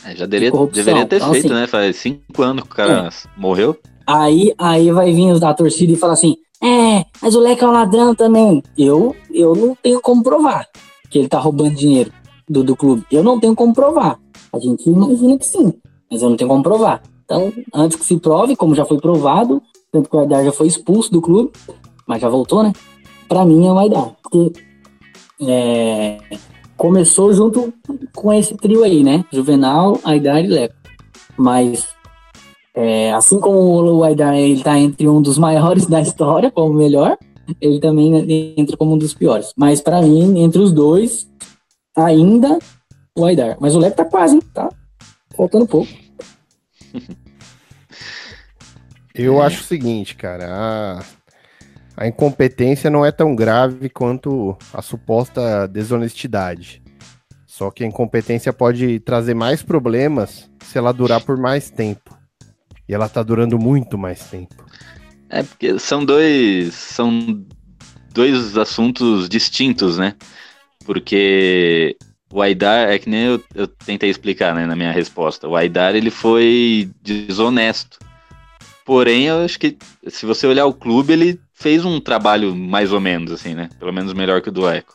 É, já deveria, deveria ter então, feito, assim, né? Faz cinco anos que o cara é. morreu. Aí, aí vai vir da torcida e falar assim: é, mas o Leque é um ladrão também. Eu, eu não tenho como provar que ele tá roubando dinheiro do, do clube. Eu não tenho como provar. A gente imagina que sim, mas eu não tenho como provar. Então, antes que se prove, como já foi provado, tanto que o Aidar já foi expulso do clube, mas já voltou, né? Pra mim é o Aidar. Porque é, começou junto com esse trio aí, né? Juvenal, Aidar e Leco. Mas é, assim como o Aidar ele tá entre um dos maiores da história, como o melhor, ele também entra como um dos piores. Mas para mim, entre os dois, ainda o Aidar. Mas o Leco tá quase, hein? Tá faltando pouco. Eu acho o seguinte, cara, a, a incompetência não é tão grave quanto a suposta desonestidade. Só que a incompetência pode trazer mais problemas se ela durar por mais tempo. E ela tá durando muito mais tempo. É, porque são dois. São dois assuntos distintos, né? Porque o Aidar, é que nem eu, eu tentei explicar né, na minha resposta. O Aidar ele foi desonesto. Porém, eu acho que se você olhar o clube, ele fez um trabalho mais ou menos, assim, né? Pelo menos melhor que o do Leco.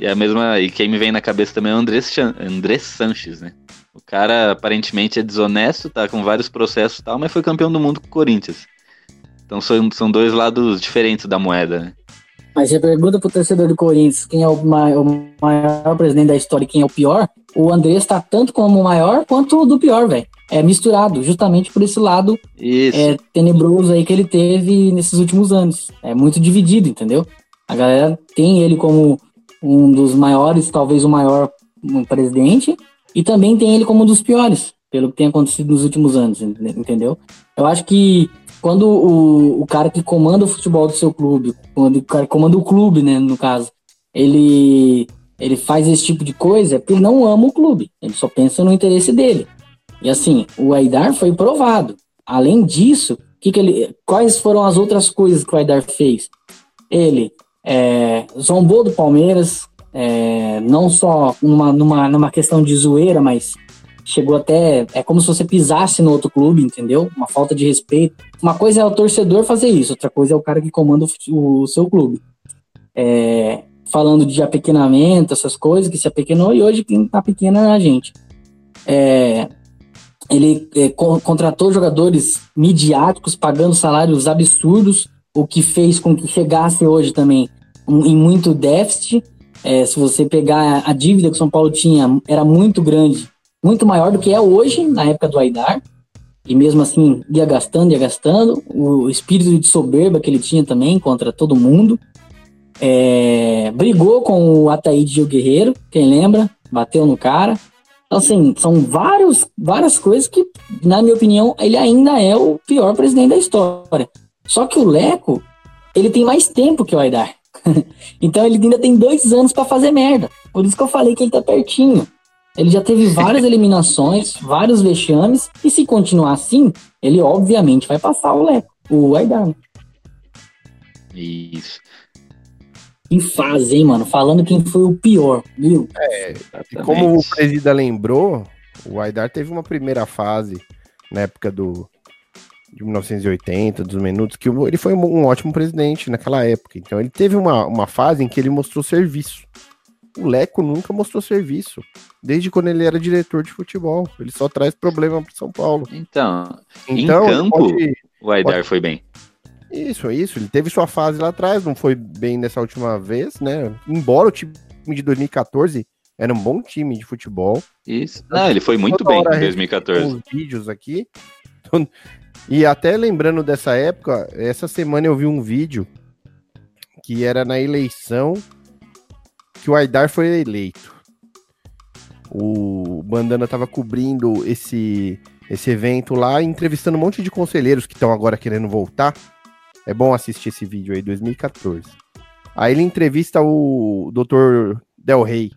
E a mesma. E quem me vem na cabeça também é o André, André Sanches, né? O cara aparentemente é desonesto, tá com vários processos e tal, mas foi campeão do mundo com o Corinthians. Então são, são dois lados diferentes da moeda, né? Mas você pergunta pro torcedor do Corinthians quem é o maior, o maior presidente da história e quem é o pior, o André está tanto como o maior quanto do pior, velho. É misturado, justamente por esse lado é, tenebroso aí que ele teve nesses últimos anos. É muito dividido, entendeu? A galera tem ele como um dos maiores, talvez o maior presidente, e também tem ele como um dos piores, pelo que tem acontecido nos últimos anos, entendeu? Eu acho que quando o, o cara que comanda o futebol do seu clube, quando o cara comanda o clube, né, no caso, ele ele faz esse tipo de coisa é porque ele não ama o clube, ele só pensa no interesse dele. E assim, o Aidar foi provado. Além disso, que que ele, quais foram as outras coisas que o Aidar fez? Ele é, zombou do Palmeiras, é, não só numa, numa, numa questão de zoeira, mas chegou até. É como se você pisasse no outro clube, entendeu? Uma falta de respeito. Uma coisa é o torcedor fazer isso, outra coisa é o cara que comanda o, o seu clube. É, falando de apequenamento, essas coisas, que se apequenou, e hoje quem tá pequeno é a gente. É, ele é, co contratou jogadores midiáticos, pagando salários absurdos, o que fez com que chegasse hoje também um, em muito déficit. É, se você pegar a dívida que o São Paulo tinha, era muito grande muito maior do que é hoje, na época do Aidar. E mesmo assim, ia gastando, ia gastando. O espírito de soberba que ele tinha também contra todo mundo. É, brigou com o Ataíde Gil Guerreiro, quem lembra? Bateu no cara. Então, assim, são vários, várias coisas que, na minha opinião, ele ainda é o pior presidente da história. Só que o Leco, ele tem mais tempo que o Aidar. então ele ainda tem dois anos para fazer merda. Por isso que eu falei que ele tá pertinho. Ele já teve várias eliminações, vários vexames, e se continuar assim, ele obviamente vai passar o Leco, o Aidar. Isso. Que fase, hein, mano? Falando quem foi o pior, viu? É, como o Presida lembrou, o Aidar teve uma primeira fase na época do de 1980, dos minutos, que ele foi um ótimo presidente naquela época. Então ele teve uma, uma fase em que ele mostrou serviço. O Leco nunca mostrou serviço. Desde quando ele era diretor de futebol. Ele só traz problema para São Paulo. Então, então em campo, pode, o Aidar pode... foi bem. Isso, isso. Ele teve sua fase lá atrás, não foi bem nessa última vez, né? Embora o time de 2014 era um bom time de futebol. Isso. Não, ele foi muito bem em 2014. Os vídeos aqui. E até lembrando dessa época, essa semana eu vi um vídeo que era na eleição que o Aidar foi eleito. O Bandana estava cobrindo esse, esse evento lá, entrevistando um monte de conselheiros que estão agora querendo voltar. É bom assistir esse vídeo aí, 2014. Aí ele entrevista o Dr. Del Rey,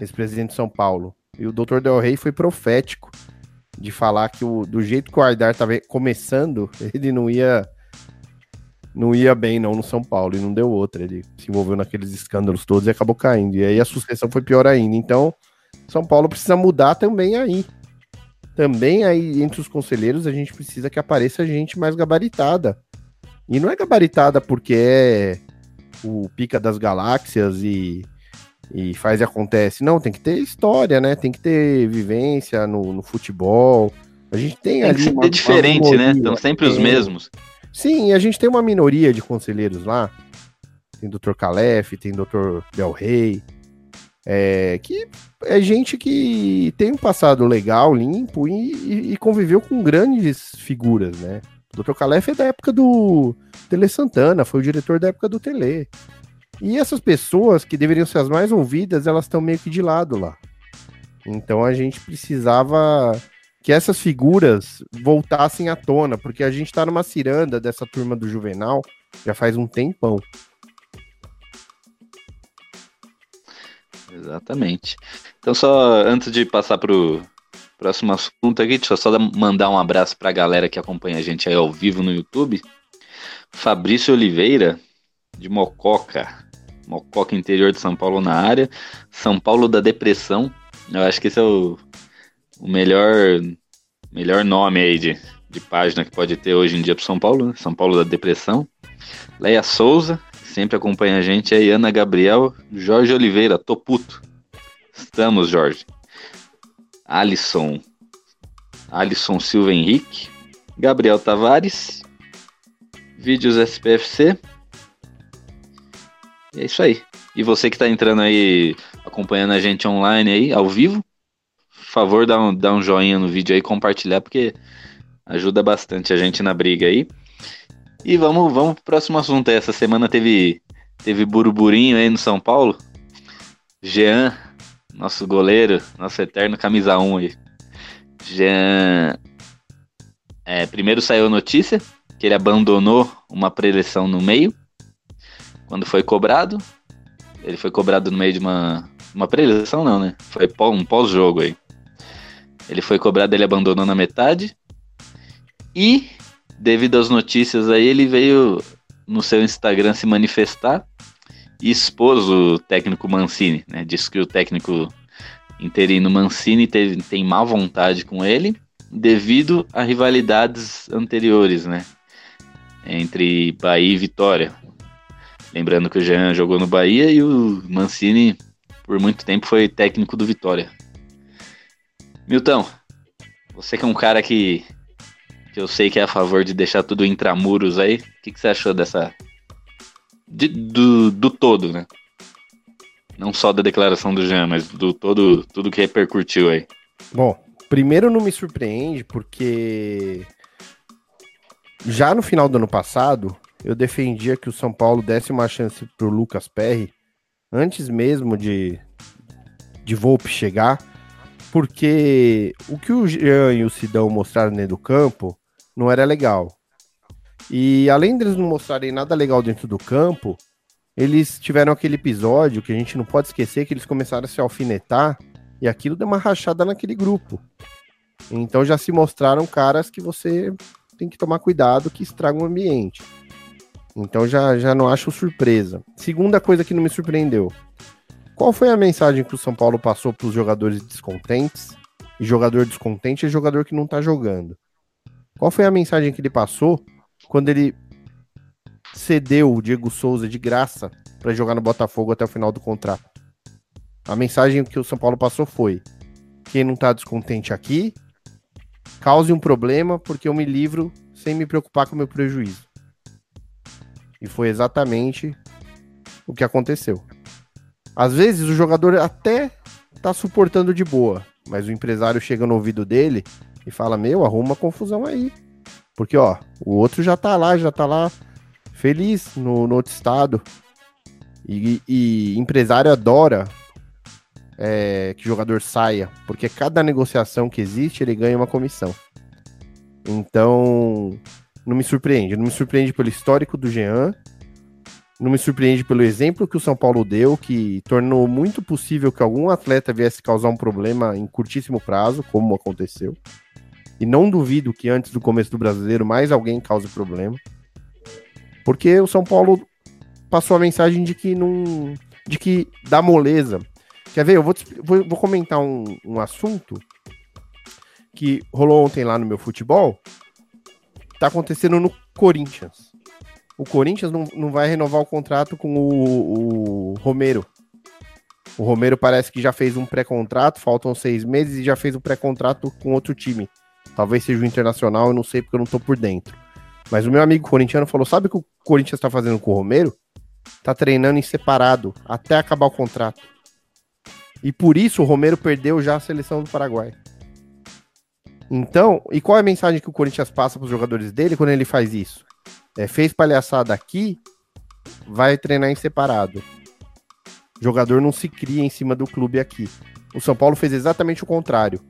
ex-presidente de São Paulo. E o Dr. Del Rey foi profético de falar que o, do jeito que o Aidar estava começando, ele não ia não ia bem não no São Paulo e não deu outra. Ele se envolveu naqueles escândalos todos e acabou caindo. E aí a sucessão foi pior ainda. Então, São Paulo precisa mudar também aí. Também aí entre os conselheiros a gente precisa que apareça gente mais gabaritada. E não é gabaritada porque é o pica das galáxias e, e faz e acontece. Não, tem que ter história, né? Tem que ter vivência no, no futebol. A gente tem, tem ali. Tem que ser diferente, né? Estão sempre os é. mesmos. Sim, a gente tem uma minoria de conselheiros lá. Tem Dr. Calef, tem Dr. Del Rey. É, que é gente que tem um passado legal, limpo e, e, e conviveu com grandes figuras, né? Dr. Calef é da época do Tele Santana, foi o diretor da época do Tele. E essas pessoas que deveriam ser as mais ouvidas, elas estão meio que de lado lá. Então a gente precisava que essas figuras voltassem à tona, porque a gente tá numa ciranda dessa turma do Juvenal já faz um tempão. Exatamente. Então, só antes de passar pro próximo assunto aqui, deixa eu só mandar um abraço pra galera que acompanha a gente aí ao vivo no YouTube. Fabrício Oliveira, de Mococa. Mococa, interior de São Paulo na área. São Paulo da Depressão. Eu acho que esse é o, o melhor, melhor nome aí de, de página que pode ter hoje em dia para São Paulo, né? São Paulo da depressão. Leia Souza, que sempre acompanha a gente, aí Ana Gabriel, Jorge Oliveira, tô puto. Estamos, Jorge. Alisson, Alisson Silva Henrique, Gabriel Tavares, Vídeos SPFC. E é isso aí. E você que tá entrando aí, acompanhando a gente online aí, ao vivo, por favor, dá um, dá um joinha no vídeo aí, compartilhar, porque ajuda bastante a gente na briga aí. E vamos, vamos pro próximo assunto. Essa semana teve, teve burburinho aí no São Paulo. Jean, nosso goleiro, nosso eterno camisa 1 aí. Jean. É, primeiro saiu a notícia que ele abandonou uma preleção no meio, quando foi cobrado. Ele foi cobrado no meio de uma. Uma preleção, não, né? Foi um pós-jogo aí. Ele foi cobrado, ele abandonou na metade. E, devido às notícias aí, ele veio no seu Instagram se manifestar expôs o técnico Mancini, né? Diz que o técnico interino Mancini teve, tem má vontade com ele devido a rivalidades anteriores, né? Entre Bahia e Vitória. Lembrando que o Jean jogou no Bahia e o Mancini, por muito tempo, foi técnico do Vitória. Milton, você que é um cara que, que eu sei que é a favor de deixar tudo intramuros aí, o que, que você achou dessa. De, do, do todo, né? Não só da declaração do Jean, mas do todo, tudo que repercutiu aí. Bom, primeiro não me surpreende porque já no final do ano passado eu defendia que o São Paulo desse uma chance pro Lucas Perry antes mesmo de de Volpe chegar, porque o que o Jean e o Sidão mostraram dentro do campo não era legal. E além deles não mostrarem nada legal dentro do campo, eles tiveram aquele episódio que a gente não pode esquecer que eles começaram a se alfinetar e aquilo deu uma rachada naquele grupo. Então já se mostraram caras que você tem que tomar cuidado que estragam o ambiente. Então já, já não acho surpresa. Segunda coisa que não me surpreendeu. Qual foi a mensagem que o São Paulo passou para os jogadores descontentes? E jogador descontente é jogador que não está jogando. Qual foi a mensagem que ele passou quando ele cedeu o Diego Souza de graça para jogar no Botafogo até o final do contrato? A mensagem que o São Paulo passou foi: quem não está descontente aqui, cause um problema porque eu me livro sem me preocupar com o meu prejuízo. E foi exatamente o que aconteceu. Às vezes o jogador até tá suportando de boa, mas o empresário chega no ouvido dele e fala: Meu, arruma confusão aí. Porque, ó, o outro já tá lá, já tá lá feliz no, no outro estado. E, e empresário adora é, que jogador saia, porque cada negociação que existe ele ganha uma comissão. Então, não me surpreende. Não me surpreende pelo histórico do Jean, não me surpreende pelo exemplo que o São Paulo deu, que tornou muito possível que algum atleta viesse causar um problema em curtíssimo prazo, como aconteceu. E não duvido que antes do começo do brasileiro mais alguém cause problema. Porque o São Paulo passou a mensagem de que não. de que dá moleza. Quer ver? Eu vou, vou, vou comentar um, um assunto que rolou ontem lá no meu futebol. Tá acontecendo no Corinthians o Corinthians não, não vai renovar o contrato com o, o Romero. O Romero parece que já fez um pré-contrato, faltam seis meses e já fez um pré-contrato com outro time. Talvez seja o Internacional, eu não sei porque eu não tô por dentro. Mas o meu amigo corintiano falou: sabe o que o Corinthians tá fazendo com o Romero? Tá treinando em separado até acabar o contrato. E por isso o Romero perdeu já a seleção do Paraguai. Então, e qual é a mensagem que o Corinthians passa para os jogadores dele quando ele faz isso? é, fez palhaçada aqui, vai treinar em separado. O jogador não se cria em cima do clube aqui. O São Paulo fez exatamente o contrário.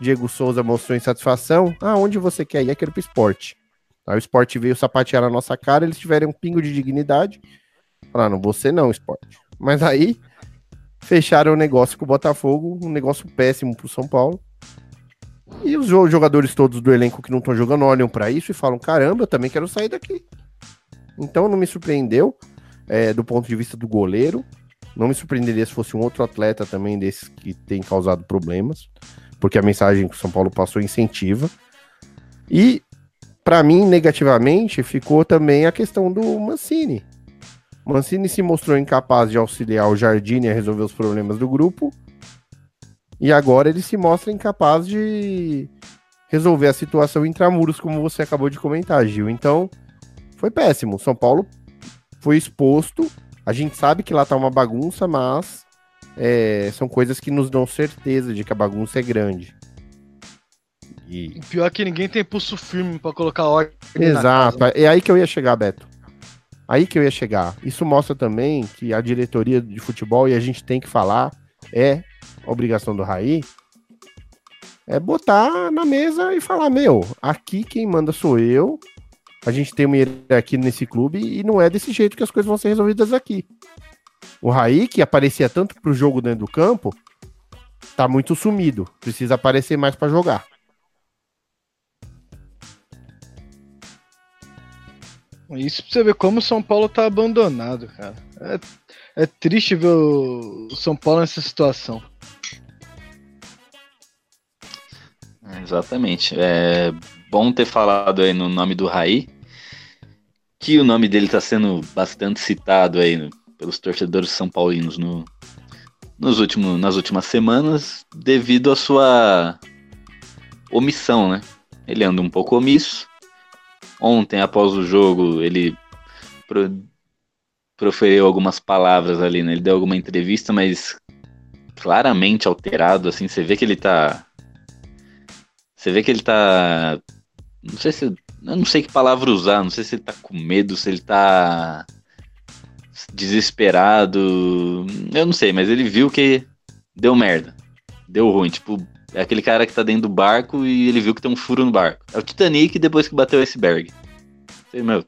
Diego Souza mostrou insatisfação. Ah, onde você quer ir? Eu quero pro esporte. Aí o esporte veio sapatear na nossa cara, eles tiveram um pingo de dignidade. Falaram, você não, esporte. Mas aí fecharam o negócio com o Botafogo, um negócio péssimo pro São Paulo. E os jogadores todos do elenco que não estão jogando olham para isso e falam: caramba, eu também quero sair daqui. Então não me surpreendeu é, do ponto de vista do goleiro. Não me surpreenderia se fosse um outro atleta também desses que tem causado problemas, porque a mensagem que o São Paulo passou incentiva. E para mim, negativamente, ficou também a questão do Mancini. Mancini se mostrou incapaz de auxiliar o Jardine a resolver os problemas do grupo. E agora ele se mostra incapaz de resolver a situação intramuros, como você acabou de comentar, Gil. Então, foi péssimo. São Paulo foi exposto. A gente sabe que lá tá uma bagunça, mas é, são coisas que nos dão certeza de que a bagunça é grande. E... Pior que ninguém tem pulso firme para colocar ordem. Exato. É aí que eu ia chegar, Beto. Aí que eu ia chegar. Isso mostra também que a diretoria de futebol, e a gente tem que falar, é obrigação do Raí, é botar na mesa e falar: meu, aqui quem manda sou eu. A gente tem uma aqui nesse clube e não é desse jeito que as coisas vão ser resolvidas aqui. O Raí, que aparecia tanto pro jogo dentro do campo, tá muito sumido. Precisa aparecer mais para jogar. Isso pra você ver como o São Paulo tá abandonado, cara. É, é triste ver o São Paulo nessa situação. Exatamente. É bom ter falado aí no nome do Raí, que o nome dele está sendo bastante citado aí no, pelos torcedores são paulinos no, nos últimos, nas últimas semanas, devido à sua omissão, né? Ele anda um pouco omisso. Ontem, após o jogo, ele pro, proferiu algumas palavras ali, né? Ele deu alguma entrevista, mas claramente alterado, assim, você vê que ele tá você vê que ele tá. Não sei se. Eu não sei que palavra usar, não sei se ele tá com medo, se ele tá desesperado. Eu não sei, mas ele viu que deu merda. Deu ruim. Tipo, é aquele cara que tá dentro do barco e ele viu que tem um furo no barco. É o Titanic depois que bateu o iceberg. Sei, meu.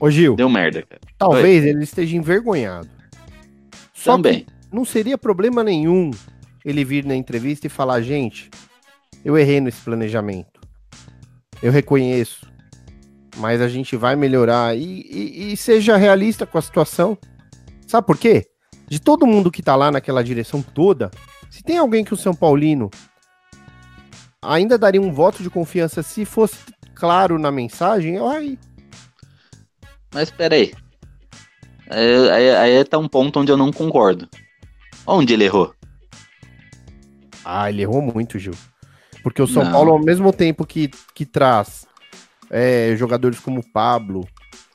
Ô Gil. Deu merda, cara. Talvez Oi. ele esteja envergonhado. Só Também. não seria problema nenhum ele vir na entrevista e falar, gente, eu errei nesse planejamento. Eu reconheço. Mas a gente vai melhorar. E, e, e seja realista com a situação. Sabe por quê? De todo mundo que tá lá naquela direção toda, se tem alguém que o São Paulino ainda daria um voto de confiança se fosse claro na mensagem, é o Raí. Mas peraí. Aí, aí, aí tá um ponto onde eu não concordo. Onde ele errou? Ah, ele errou muito, Gil. Porque o São não. Paulo, ao mesmo tempo que, que traz é, jogadores como Pablo,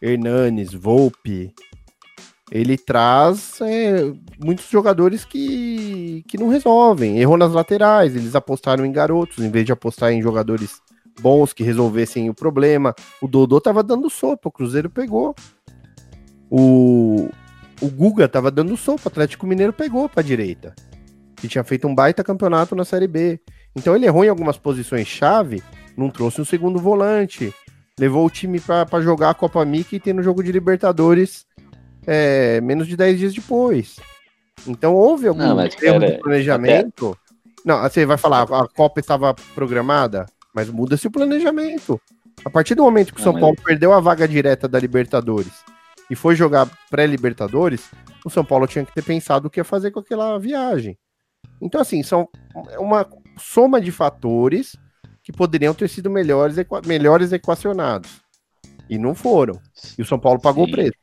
Hernanes, Volpe, ele traz é, muitos jogadores que, que não resolvem. Errou nas laterais, eles apostaram em garotos, em vez de apostar em jogadores bons que resolvessem o problema. O Dodô tava dando sopa, o Cruzeiro pegou. O, o Guga tava dando sopa, o Atlético Mineiro pegou pra direita. Que tinha feito um baita campeonato na Série B. Então ele errou em algumas posições chave, não trouxe um segundo volante, levou o time para jogar a Copa Mickey e ter no jogo de Libertadores é, menos de 10 dias depois. Então houve algum não, erro de planejamento. Até... Não, você vai falar, a Copa estava programada, mas muda-se o planejamento. A partir do momento que o São mas... Paulo perdeu a vaga direta da Libertadores e foi jogar pré-Libertadores, o São Paulo tinha que ter pensado o que ia fazer com aquela viagem. Então, assim, são uma soma de fatores que poderiam ter sido melhores, equa melhores equacionados. E não foram. E o São Paulo pagou o preço.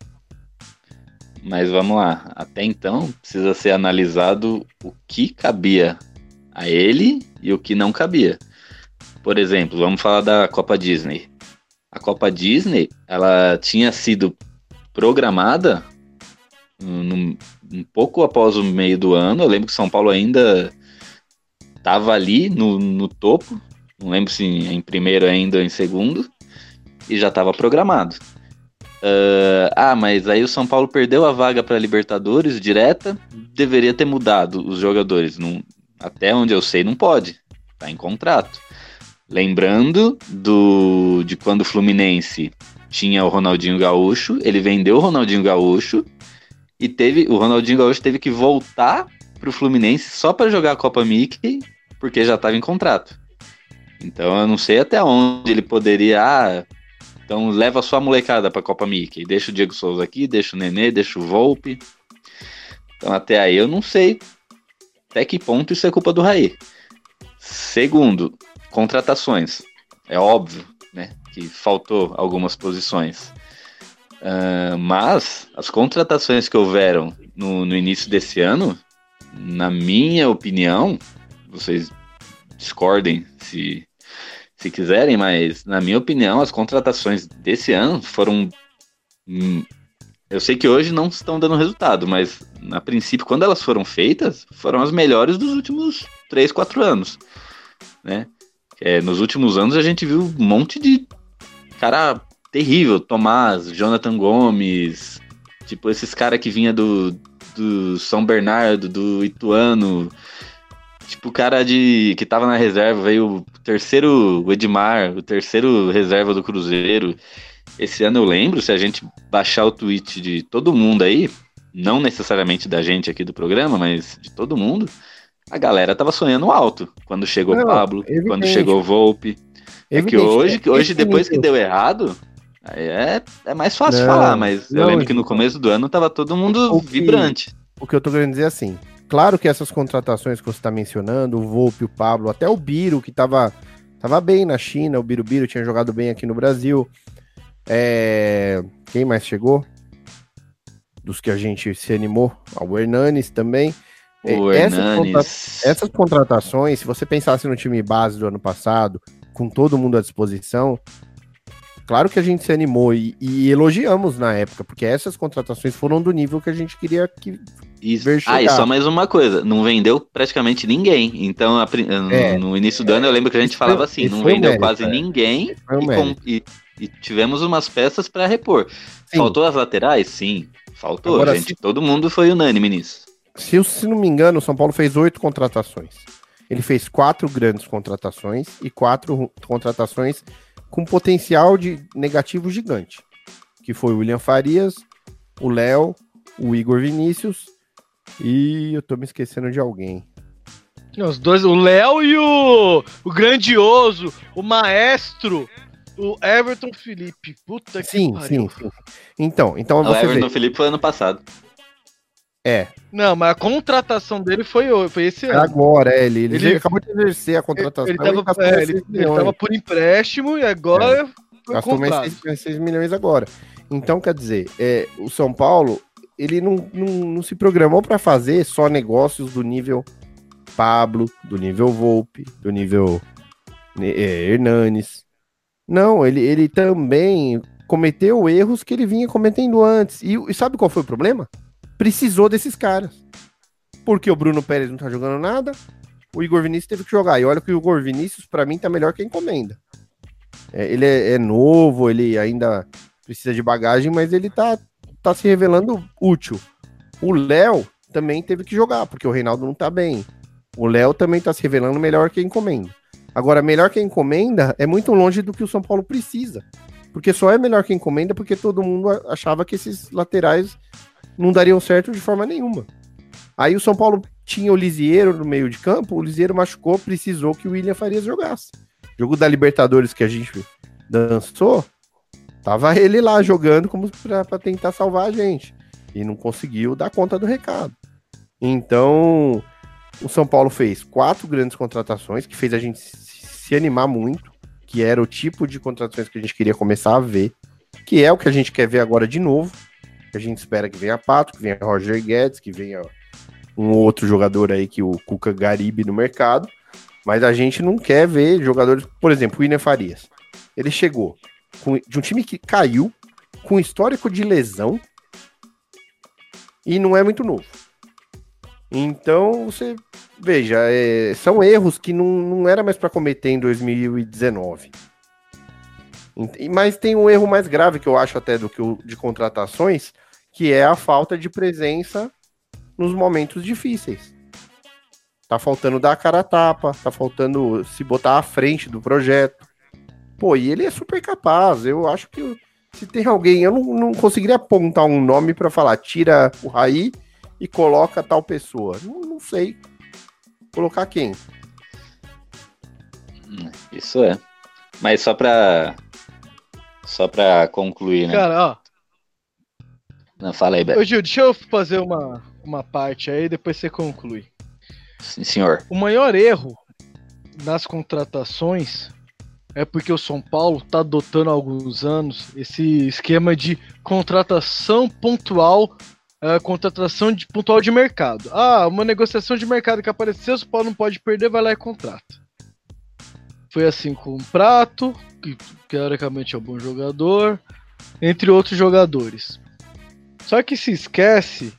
Mas vamos lá. Até então, precisa ser analisado o que cabia a ele e o que não cabia. Por exemplo, vamos falar da Copa Disney. A Copa Disney, ela tinha sido programada um, um pouco após o meio do ano. Eu lembro que São Paulo ainda estava ali no, no topo, não lembro se em primeiro ainda ou em segundo, e já estava programado. Uh, ah, mas aí o São Paulo perdeu a vaga para Libertadores direta, deveria ter mudado os jogadores. Não, até onde eu sei, não pode. Tá em contrato. Lembrando do de quando o Fluminense tinha o Ronaldinho Gaúcho, ele vendeu o Ronaldinho Gaúcho e teve o Ronaldinho Gaúcho teve que voltar pro Fluminense só para jogar a Copa Mickey, porque já estava em contrato. Então eu não sei até onde ele poderia, ah, então leva sua molecada para a Copa Mickey, deixa o Diego Souza aqui, deixa o Nenê, deixa o Volpe. Então até aí eu não sei até que ponto isso é culpa do Raí. Segundo, contratações. É óbvio, né? que faltou algumas posições. Uh, mas as contratações que houveram no, no início desse ano, na minha opinião, vocês discordem se, se quiserem, mas na minha opinião, as contratações desse ano foram. Hum, eu sei que hoje não estão dando resultado, mas a princípio, quando elas foram feitas, foram as melhores dos últimos 3, 4 anos. Né? É, nos últimos anos a gente viu um monte de cara terrível, Tomás, Jonathan Gomes, tipo esses caras que vinha do, do São Bernardo, do Ituano, tipo o cara de que tava na reserva, veio o terceiro o Edmar, o terceiro reserva do Cruzeiro. Esse ano eu lembro, se a gente baixar o tweet de todo mundo aí, não necessariamente da gente aqui do programa, mas de todo mundo, a galera tava sonhando alto quando chegou o Pablo, evidente. quando chegou o Volpe. É que hoje, hoje depois que deu errado, é, é mais fácil não, falar, mas não, eu lembro que no começo do ano tava todo mundo o vibrante. Que, o que eu tô querendo dizer é assim, claro que essas contratações que você está mencionando, o Volpe, o Pablo, até o Biro, que tava, tava bem na China, o Biro Biro tinha jogado bem aqui no Brasil. É... Quem mais chegou? Dos que a gente se animou, o Hernanes também. O essas, Hernanes. Contra... essas contratações, se você pensasse no time base do ano passado, com todo mundo à disposição, claro que a gente se animou e, e, elogiamos na época, porque essas contratações foram do nível que a gente queria que Isso. ver chegar. Ah, e só mais uma coisa, não vendeu praticamente ninguém. Então, a, é, no, início do é, ano eu lembro que a gente falava assim, não vendeu mérito, quase é. ninguém e, com, e, tivemos umas peças para repor. Sim. Faltou as laterais? Sim, faltou. Agora, gente, se... todo mundo foi unânime nisso. Se eu se não me engano, o São Paulo fez oito contratações. Ele fez quatro grandes contratações e quatro contratações com potencial de negativo gigante, que foi o William Farias, o Léo, o Igor Vinícius e eu tô me esquecendo de alguém. Os dois, o Léo e o, o grandioso, o maestro, o Everton Felipe. Puta sim, que pariu. Sim, sim. Então, então o Everton vê. Felipe foi ano passado. É. Não, mas a contratação dele foi, foi esse ano. Agora, é, ele, ele, ele acabou de exercer a contratação. Ele, ele, tava, é, ele, ele tava por empréstimo e agora é. Gastou mais 6, 6, milhões agora. Então, quer dizer, é, o São Paulo, ele não, não, não se programou para fazer só negócios do nível Pablo, do nível Volpe, do nível é, Hernanes. Não, ele, ele também cometeu erros que ele vinha cometendo antes. E, e sabe qual foi o problema? Precisou desses caras. Porque o Bruno Pérez não tá jogando nada, o Igor Vinícius teve que jogar. E olha que o Igor Vinícius, para mim, tá melhor que a encomenda. É, ele é, é, novo, ele ainda precisa de bagagem, mas ele tá, tá se revelando útil. O Léo também teve que jogar, porque o Reinaldo não tá bem. O Léo também tá se revelando melhor que a encomenda. Agora, melhor que a encomenda é muito longe do que o São Paulo precisa. Porque só é melhor que a encomenda porque todo mundo achava que esses laterais não dariam certo de forma nenhuma. Aí o São Paulo tinha o Lisieiro no meio de campo, o Lisieiro machucou, precisou que o William Farias jogasse. Jogo da Libertadores que a gente dançou, tava ele lá jogando como para tentar salvar a gente. E não conseguiu dar conta do recado. Então, o São Paulo fez quatro grandes contratações que fez a gente se animar muito, que era o tipo de contratações que a gente queria começar a ver, que é o que a gente quer ver agora de novo a gente espera que venha Pato, que venha Roger Guedes, que venha um outro jogador aí que o Cuca Garibe no mercado. Mas a gente não quer ver jogadores, por exemplo, o Iner Farias. Ele chegou com, de um time que caiu, com histórico de lesão, e não é muito novo. Então, você veja, é, são erros que não, não era mais para cometer em 2019. Mas tem um erro mais grave que eu acho até do que o de contratações, que é a falta de presença nos momentos difíceis. Tá faltando dar a cara a tapa, tá faltando se botar à frente do projeto. Pô, e ele é super capaz. Eu acho que se tem alguém, eu não, não conseguiria apontar um nome para falar, tira o Raí e coloca tal pessoa. Não, não sei. Colocar quem? Isso é. Mas só pra só pra concluir, né? Cara, ó. Não, fala aí, Beto. Ô, Gil, deixa eu fazer uma, uma parte aí, depois você conclui. Sim, senhor. O maior erro nas contratações é porque o São Paulo está adotando há alguns anos esse esquema de contratação pontual, é, contratação de, pontual de mercado. Ah, uma negociação de mercado que apareceu, o São Paulo não pode perder, vai lá e contrata. Foi assim com o Prato, que teoricamente é um bom jogador, entre outros jogadores. Só que se esquece,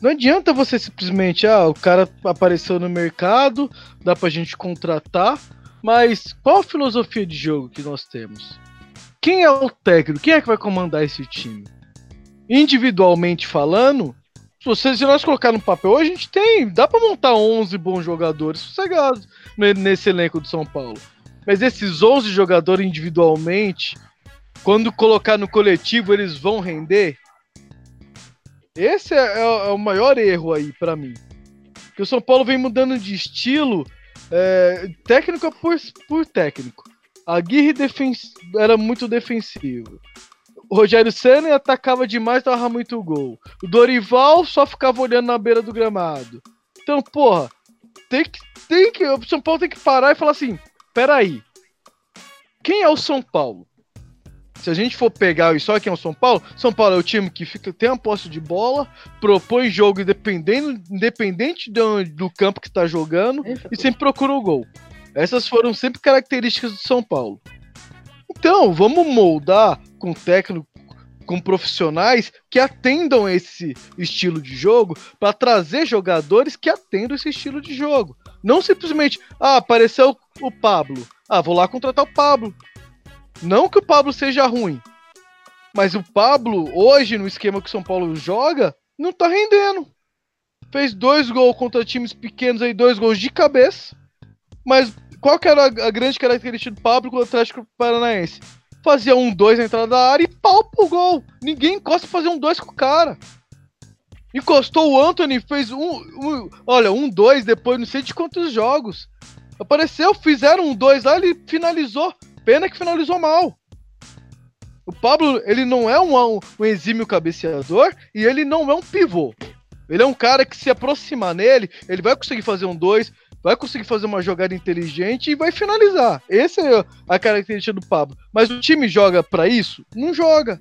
não adianta você simplesmente, ah, o cara apareceu no mercado, dá pra gente contratar, mas qual a filosofia de jogo que nós temos? Quem é o técnico? Quem é que vai comandar esse time? Individualmente falando, se, você, se nós colocar no papel, a gente tem, dá para montar 11 bons jogadores sossegados nesse elenco do São Paulo. Mas esses 11 jogadores individualmente, quando colocar no coletivo, eles vão render? Esse é, é, é o maior erro aí para mim. Que o São Paulo vem mudando de estilo é, técnico por, por técnico. A Aguirre era muito defensivo. O Rogério Senna atacava demais, dava muito gol. O Dorival só ficava olhando na beira do gramado. Então, porra, tem que, tem que, o São Paulo tem que parar e falar assim: peraí, quem é o São Paulo? Se a gente for pegar e só quem é o São Paulo, São Paulo é o time que fica, tem uma posse de bola, propõe jogo independente, independente do, do campo que está jogando e sempre procura o gol. Essas foram sempre características do São Paulo. Então, vamos moldar com técnico, com profissionais que atendam esse estilo de jogo para trazer jogadores que atendam esse estilo de jogo. Não simplesmente, ah, apareceu o Pablo. Ah, vou lá contratar o Pablo. Não que o Pablo seja ruim, mas o Pablo, hoje, no esquema que o São Paulo joga, não tá rendendo. Fez dois gols contra times pequenos aí, dois gols de cabeça. Mas qual que era a, grande característica do Pablo com o Atlético Paranaense? Fazia um dois na entrada da área e pau pro gol. Ninguém encosta fazer um dois com o cara. Encostou o Anthony, fez um, um olha, um dois depois não sei de quantos jogos. Apareceu, fizeram um dois lá, ele finalizou. Pena que finalizou mal. O Pablo, ele não é um, um, exímio cabeceador e ele não é um pivô. Ele é um cara que se aproximar nele, ele vai conseguir fazer um dois, vai conseguir fazer uma jogada inteligente e vai finalizar. Essa é a característica do Pablo. Mas o time joga para isso? Não joga.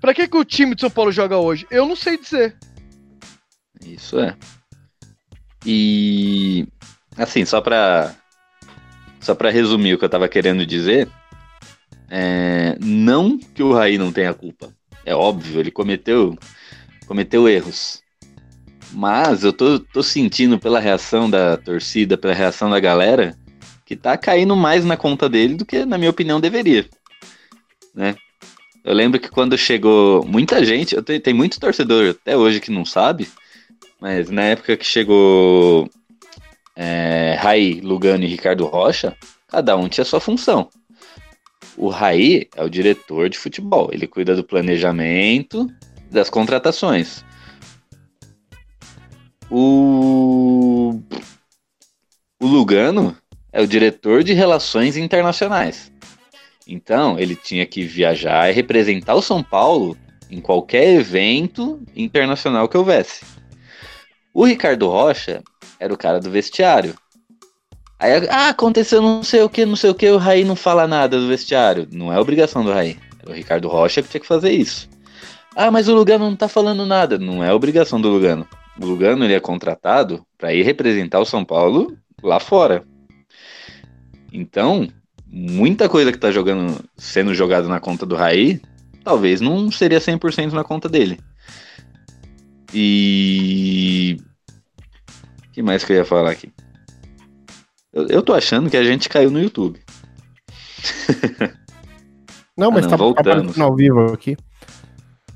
Para que, que o time de São Paulo joga hoje? Eu não sei dizer. Isso é. E assim, só para só para resumir o que eu tava querendo dizer, é, não que o Raí não tenha culpa. É óbvio, ele cometeu, cometeu erros. Mas eu tô, tô sentindo pela reação da torcida, pela reação da galera, que tá caindo mais na conta dele do que, na minha opinião, deveria. Né? Eu lembro que quando chegou muita gente, eu tenho, tem muito torcedor até hoje que não sabe, mas na época que chegou é, Raí, Lugano e Ricardo Rocha, cada um tinha sua função. O Raí é o diretor de futebol, ele cuida do planejamento, das contratações. O, o Lugano é o diretor de relações internacionais. Então, ele tinha que viajar e representar o São Paulo em qualquer evento internacional que houvesse. O Ricardo Rocha era o cara do vestiário. Aí, ah, aconteceu não sei o que, não sei o que, o Raí não fala nada do vestiário. Não é obrigação do Raí. É o Ricardo Rocha que tinha que fazer isso. Ah, mas o Lugano não tá falando nada. Não é obrigação do Lugano. O Lugano ele é contratado para ir representar o São Paulo lá fora. Então, muita coisa que tá jogando, sendo jogado na conta do Raí, talvez não seria 100% na conta dele. E que mais que eu ia falar aqui? Eu, eu tô achando que a gente caiu no YouTube. Não, mas ah, não, tá, tá voltando. ao vivo aqui.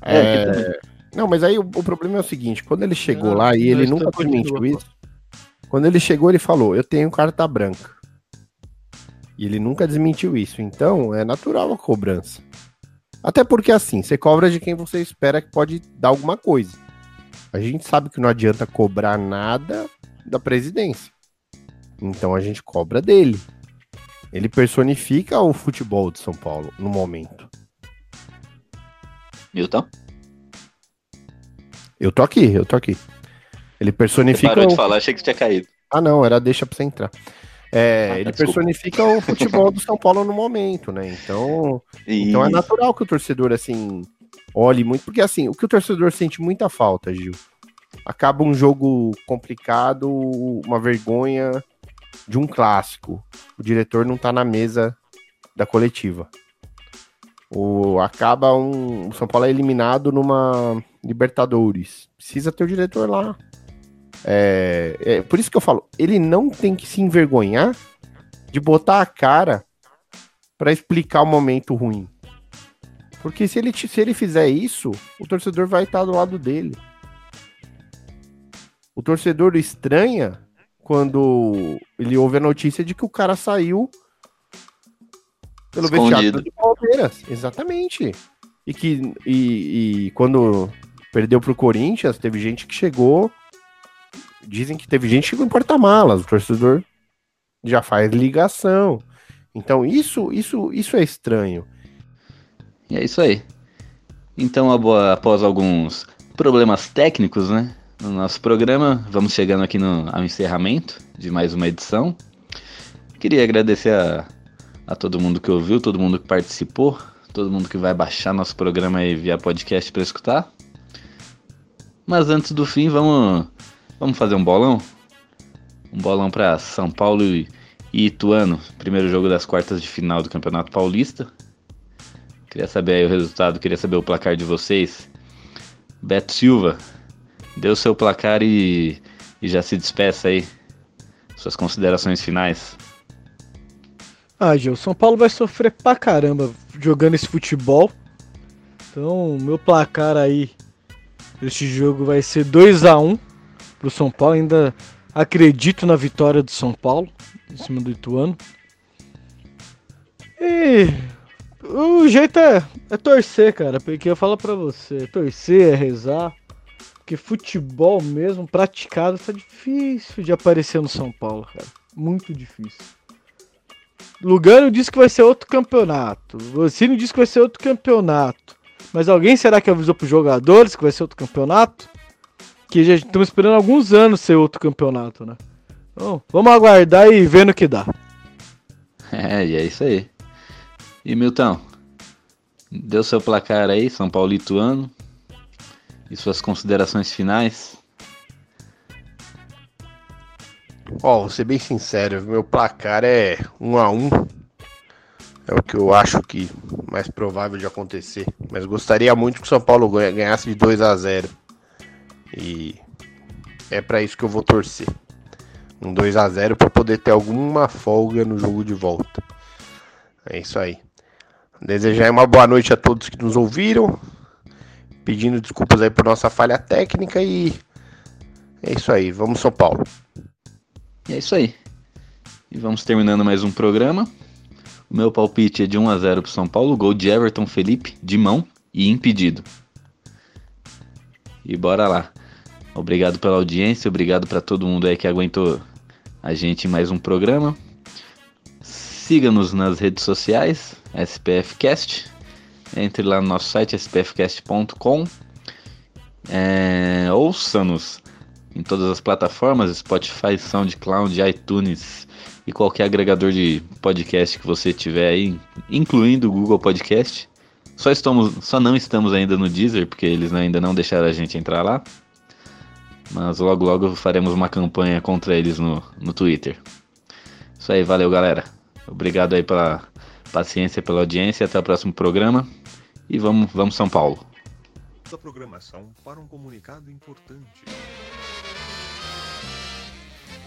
É, é... Não, mas aí o, o, problema é o seguinte: quando ele chegou não, lá e ele nunca admitiu isso, quando ele chegou, ele falou: Eu tenho carta branca. E ele nunca desmentiu isso. Então é natural a cobrança. Até porque assim, você cobra de quem você espera que pode dar alguma coisa. A gente sabe que não adianta cobrar nada da presidência. Então a gente cobra dele. Ele personifica o futebol de São Paulo no momento. Milton? Eu tô aqui, eu tô aqui. Ele personifica. Você parou o... de falar, achei que você tinha caído. Ah, não, era deixa pra você entrar. É, Ah, ele desculpa. personifica o futebol do São Paulo no momento, né? Então, então é natural que o torcedor, assim, olhe muito. Porque, assim, o que o torcedor sente muita falta, Gil. Acaba um jogo complicado, uma vergonha de um clássico. O diretor não tá na mesa da coletiva. O, acaba um. O São Paulo é eliminado numa Libertadores. Precisa ter o diretor lá. É, é por isso que eu falo, ele não tem que se envergonhar de botar a cara pra explicar o momento ruim. Porque se ele, se ele fizer isso, o torcedor vai estar do lado dele. O torcedor estranha quando ele ouve a notícia de que o cara saiu pelo Escondido. vestiário do Palmeiras. Exatamente. E que e, e quando perdeu pro Corinthians, teve gente que chegou. Dizem que teve gente que chegou em porta-malas. O torcedor já faz ligação. Então isso, isso, isso é estranho. E é isso aí. Então, após alguns problemas técnicos, né? No nosso programa, vamos chegando aqui no, ao encerramento de mais uma edição. Queria agradecer a, a todo mundo que ouviu, todo mundo que participou, todo mundo que vai baixar nosso programa aí via podcast para escutar. Mas antes do fim, vamos, vamos fazer um bolão? Um bolão para São Paulo e, e Ituano, primeiro jogo das quartas de final do Campeonato Paulista. Queria saber aí o resultado, queria saber o placar de vocês. Beto Silva, dê o seu placar e, e já se despeça aí. Suas considerações finais. Ah, Gil, São Paulo vai sofrer pra caramba jogando esse futebol. Então, meu placar aí deste jogo vai ser 2 a 1 pro São Paulo. Ainda acredito na vitória do São Paulo em cima do Ituano. E o jeito é, é torcer, cara. Porque eu falo pra você, torcer é rezar. Porque futebol mesmo, praticado, tá difícil de aparecer no São Paulo, cara. Muito difícil. Lugano disse que vai ser outro campeonato. Vocino disse que vai ser outro campeonato. Mas alguém será que avisou pros jogadores que vai ser outro campeonato? Que já estamos esperando alguns anos ser outro campeonato, né? Então, vamos aguardar e ver no que dá. É, e é isso aí. E Milton, deu seu placar aí, São Paulo e Ituano. E suas considerações finais. Ó, vou ser bem sincero, meu placar é um a um. É o que eu acho que mais provável de acontecer. Mas gostaria muito que o São Paulo ganha- ganhasse de 2 a 0 E é pra isso que eu vou torcer. Um 2 a 0 para poder ter alguma folga no jogo de volta. É isso aí. Desejar uma boa noite a todos que nos ouviram. Pedindo desculpas aí por nossa falha técnica e é isso aí. Vamos São Paulo. E é isso aí. E vamos terminando mais um programa. O meu palpite é de 1 a 0 pro São Paulo, gol de Everton Felipe, de mão e impedido. E bora lá. Obrigado pela audiência, obrigado para todo mundo aí que aguentou a gente em mais um programa. Siga-nos nas redes sociais, SPFcast. Entre lá no nosso site spfcast.com. É, Ouça-nos em todas as plataformas, Spotify, SoundCloud, iTunes e qualquer agregador de podcast que você tiver aí, incluindo o Google Podcast. Só, estamos, só não estamos ainda no Deezer, porque eles ainda não deixaram a gente entrar lá. Mas logo logo faremos uma campanha contra eles no, no Twitter. Isso aí, valeu galera. Obrigado aí pela paciência, pela audiência. Até o próximo programa. E vamos, vamos São Paulo. da programação para um comunicado importante.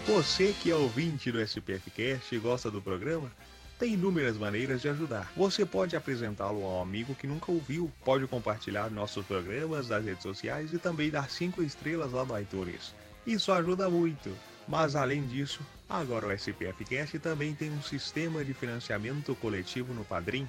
Você que é ouvinte do SPFcast e gosta do programa, tem inúmeras maneiras de ajudar. Você pode apresentá-lo a um amigo que nunca ouviu, pode compartilhar nossos programas nas redes sociais e também dar 5 estrelas lá no iTunes. Isso ajuda muito. Mas além disso, agora o SPFcast também tem um sistema de financiamento coletivo no Padrim,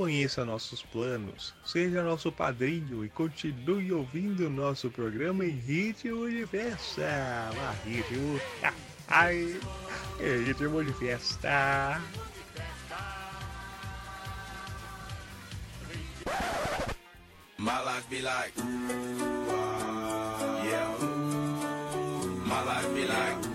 Conheça nossos planos, seja nosso padrinho e continue ouvindo nosso programa em ritmo de festa. Ah, ritmo. Ai, ritmo de festa. My life be like, yeah. My life be like,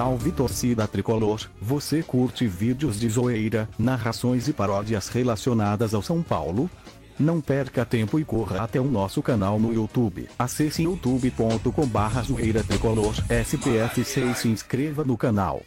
Salve torcida tricolor, você curte vídeos de zoeira, narrações e paródias relacionadas ao São Paulo? Não perca tempo e corra até o nosso canal no YouTube. Acesse youtube.com barra zoeira tricolor SPF6 e se inscreva no canal.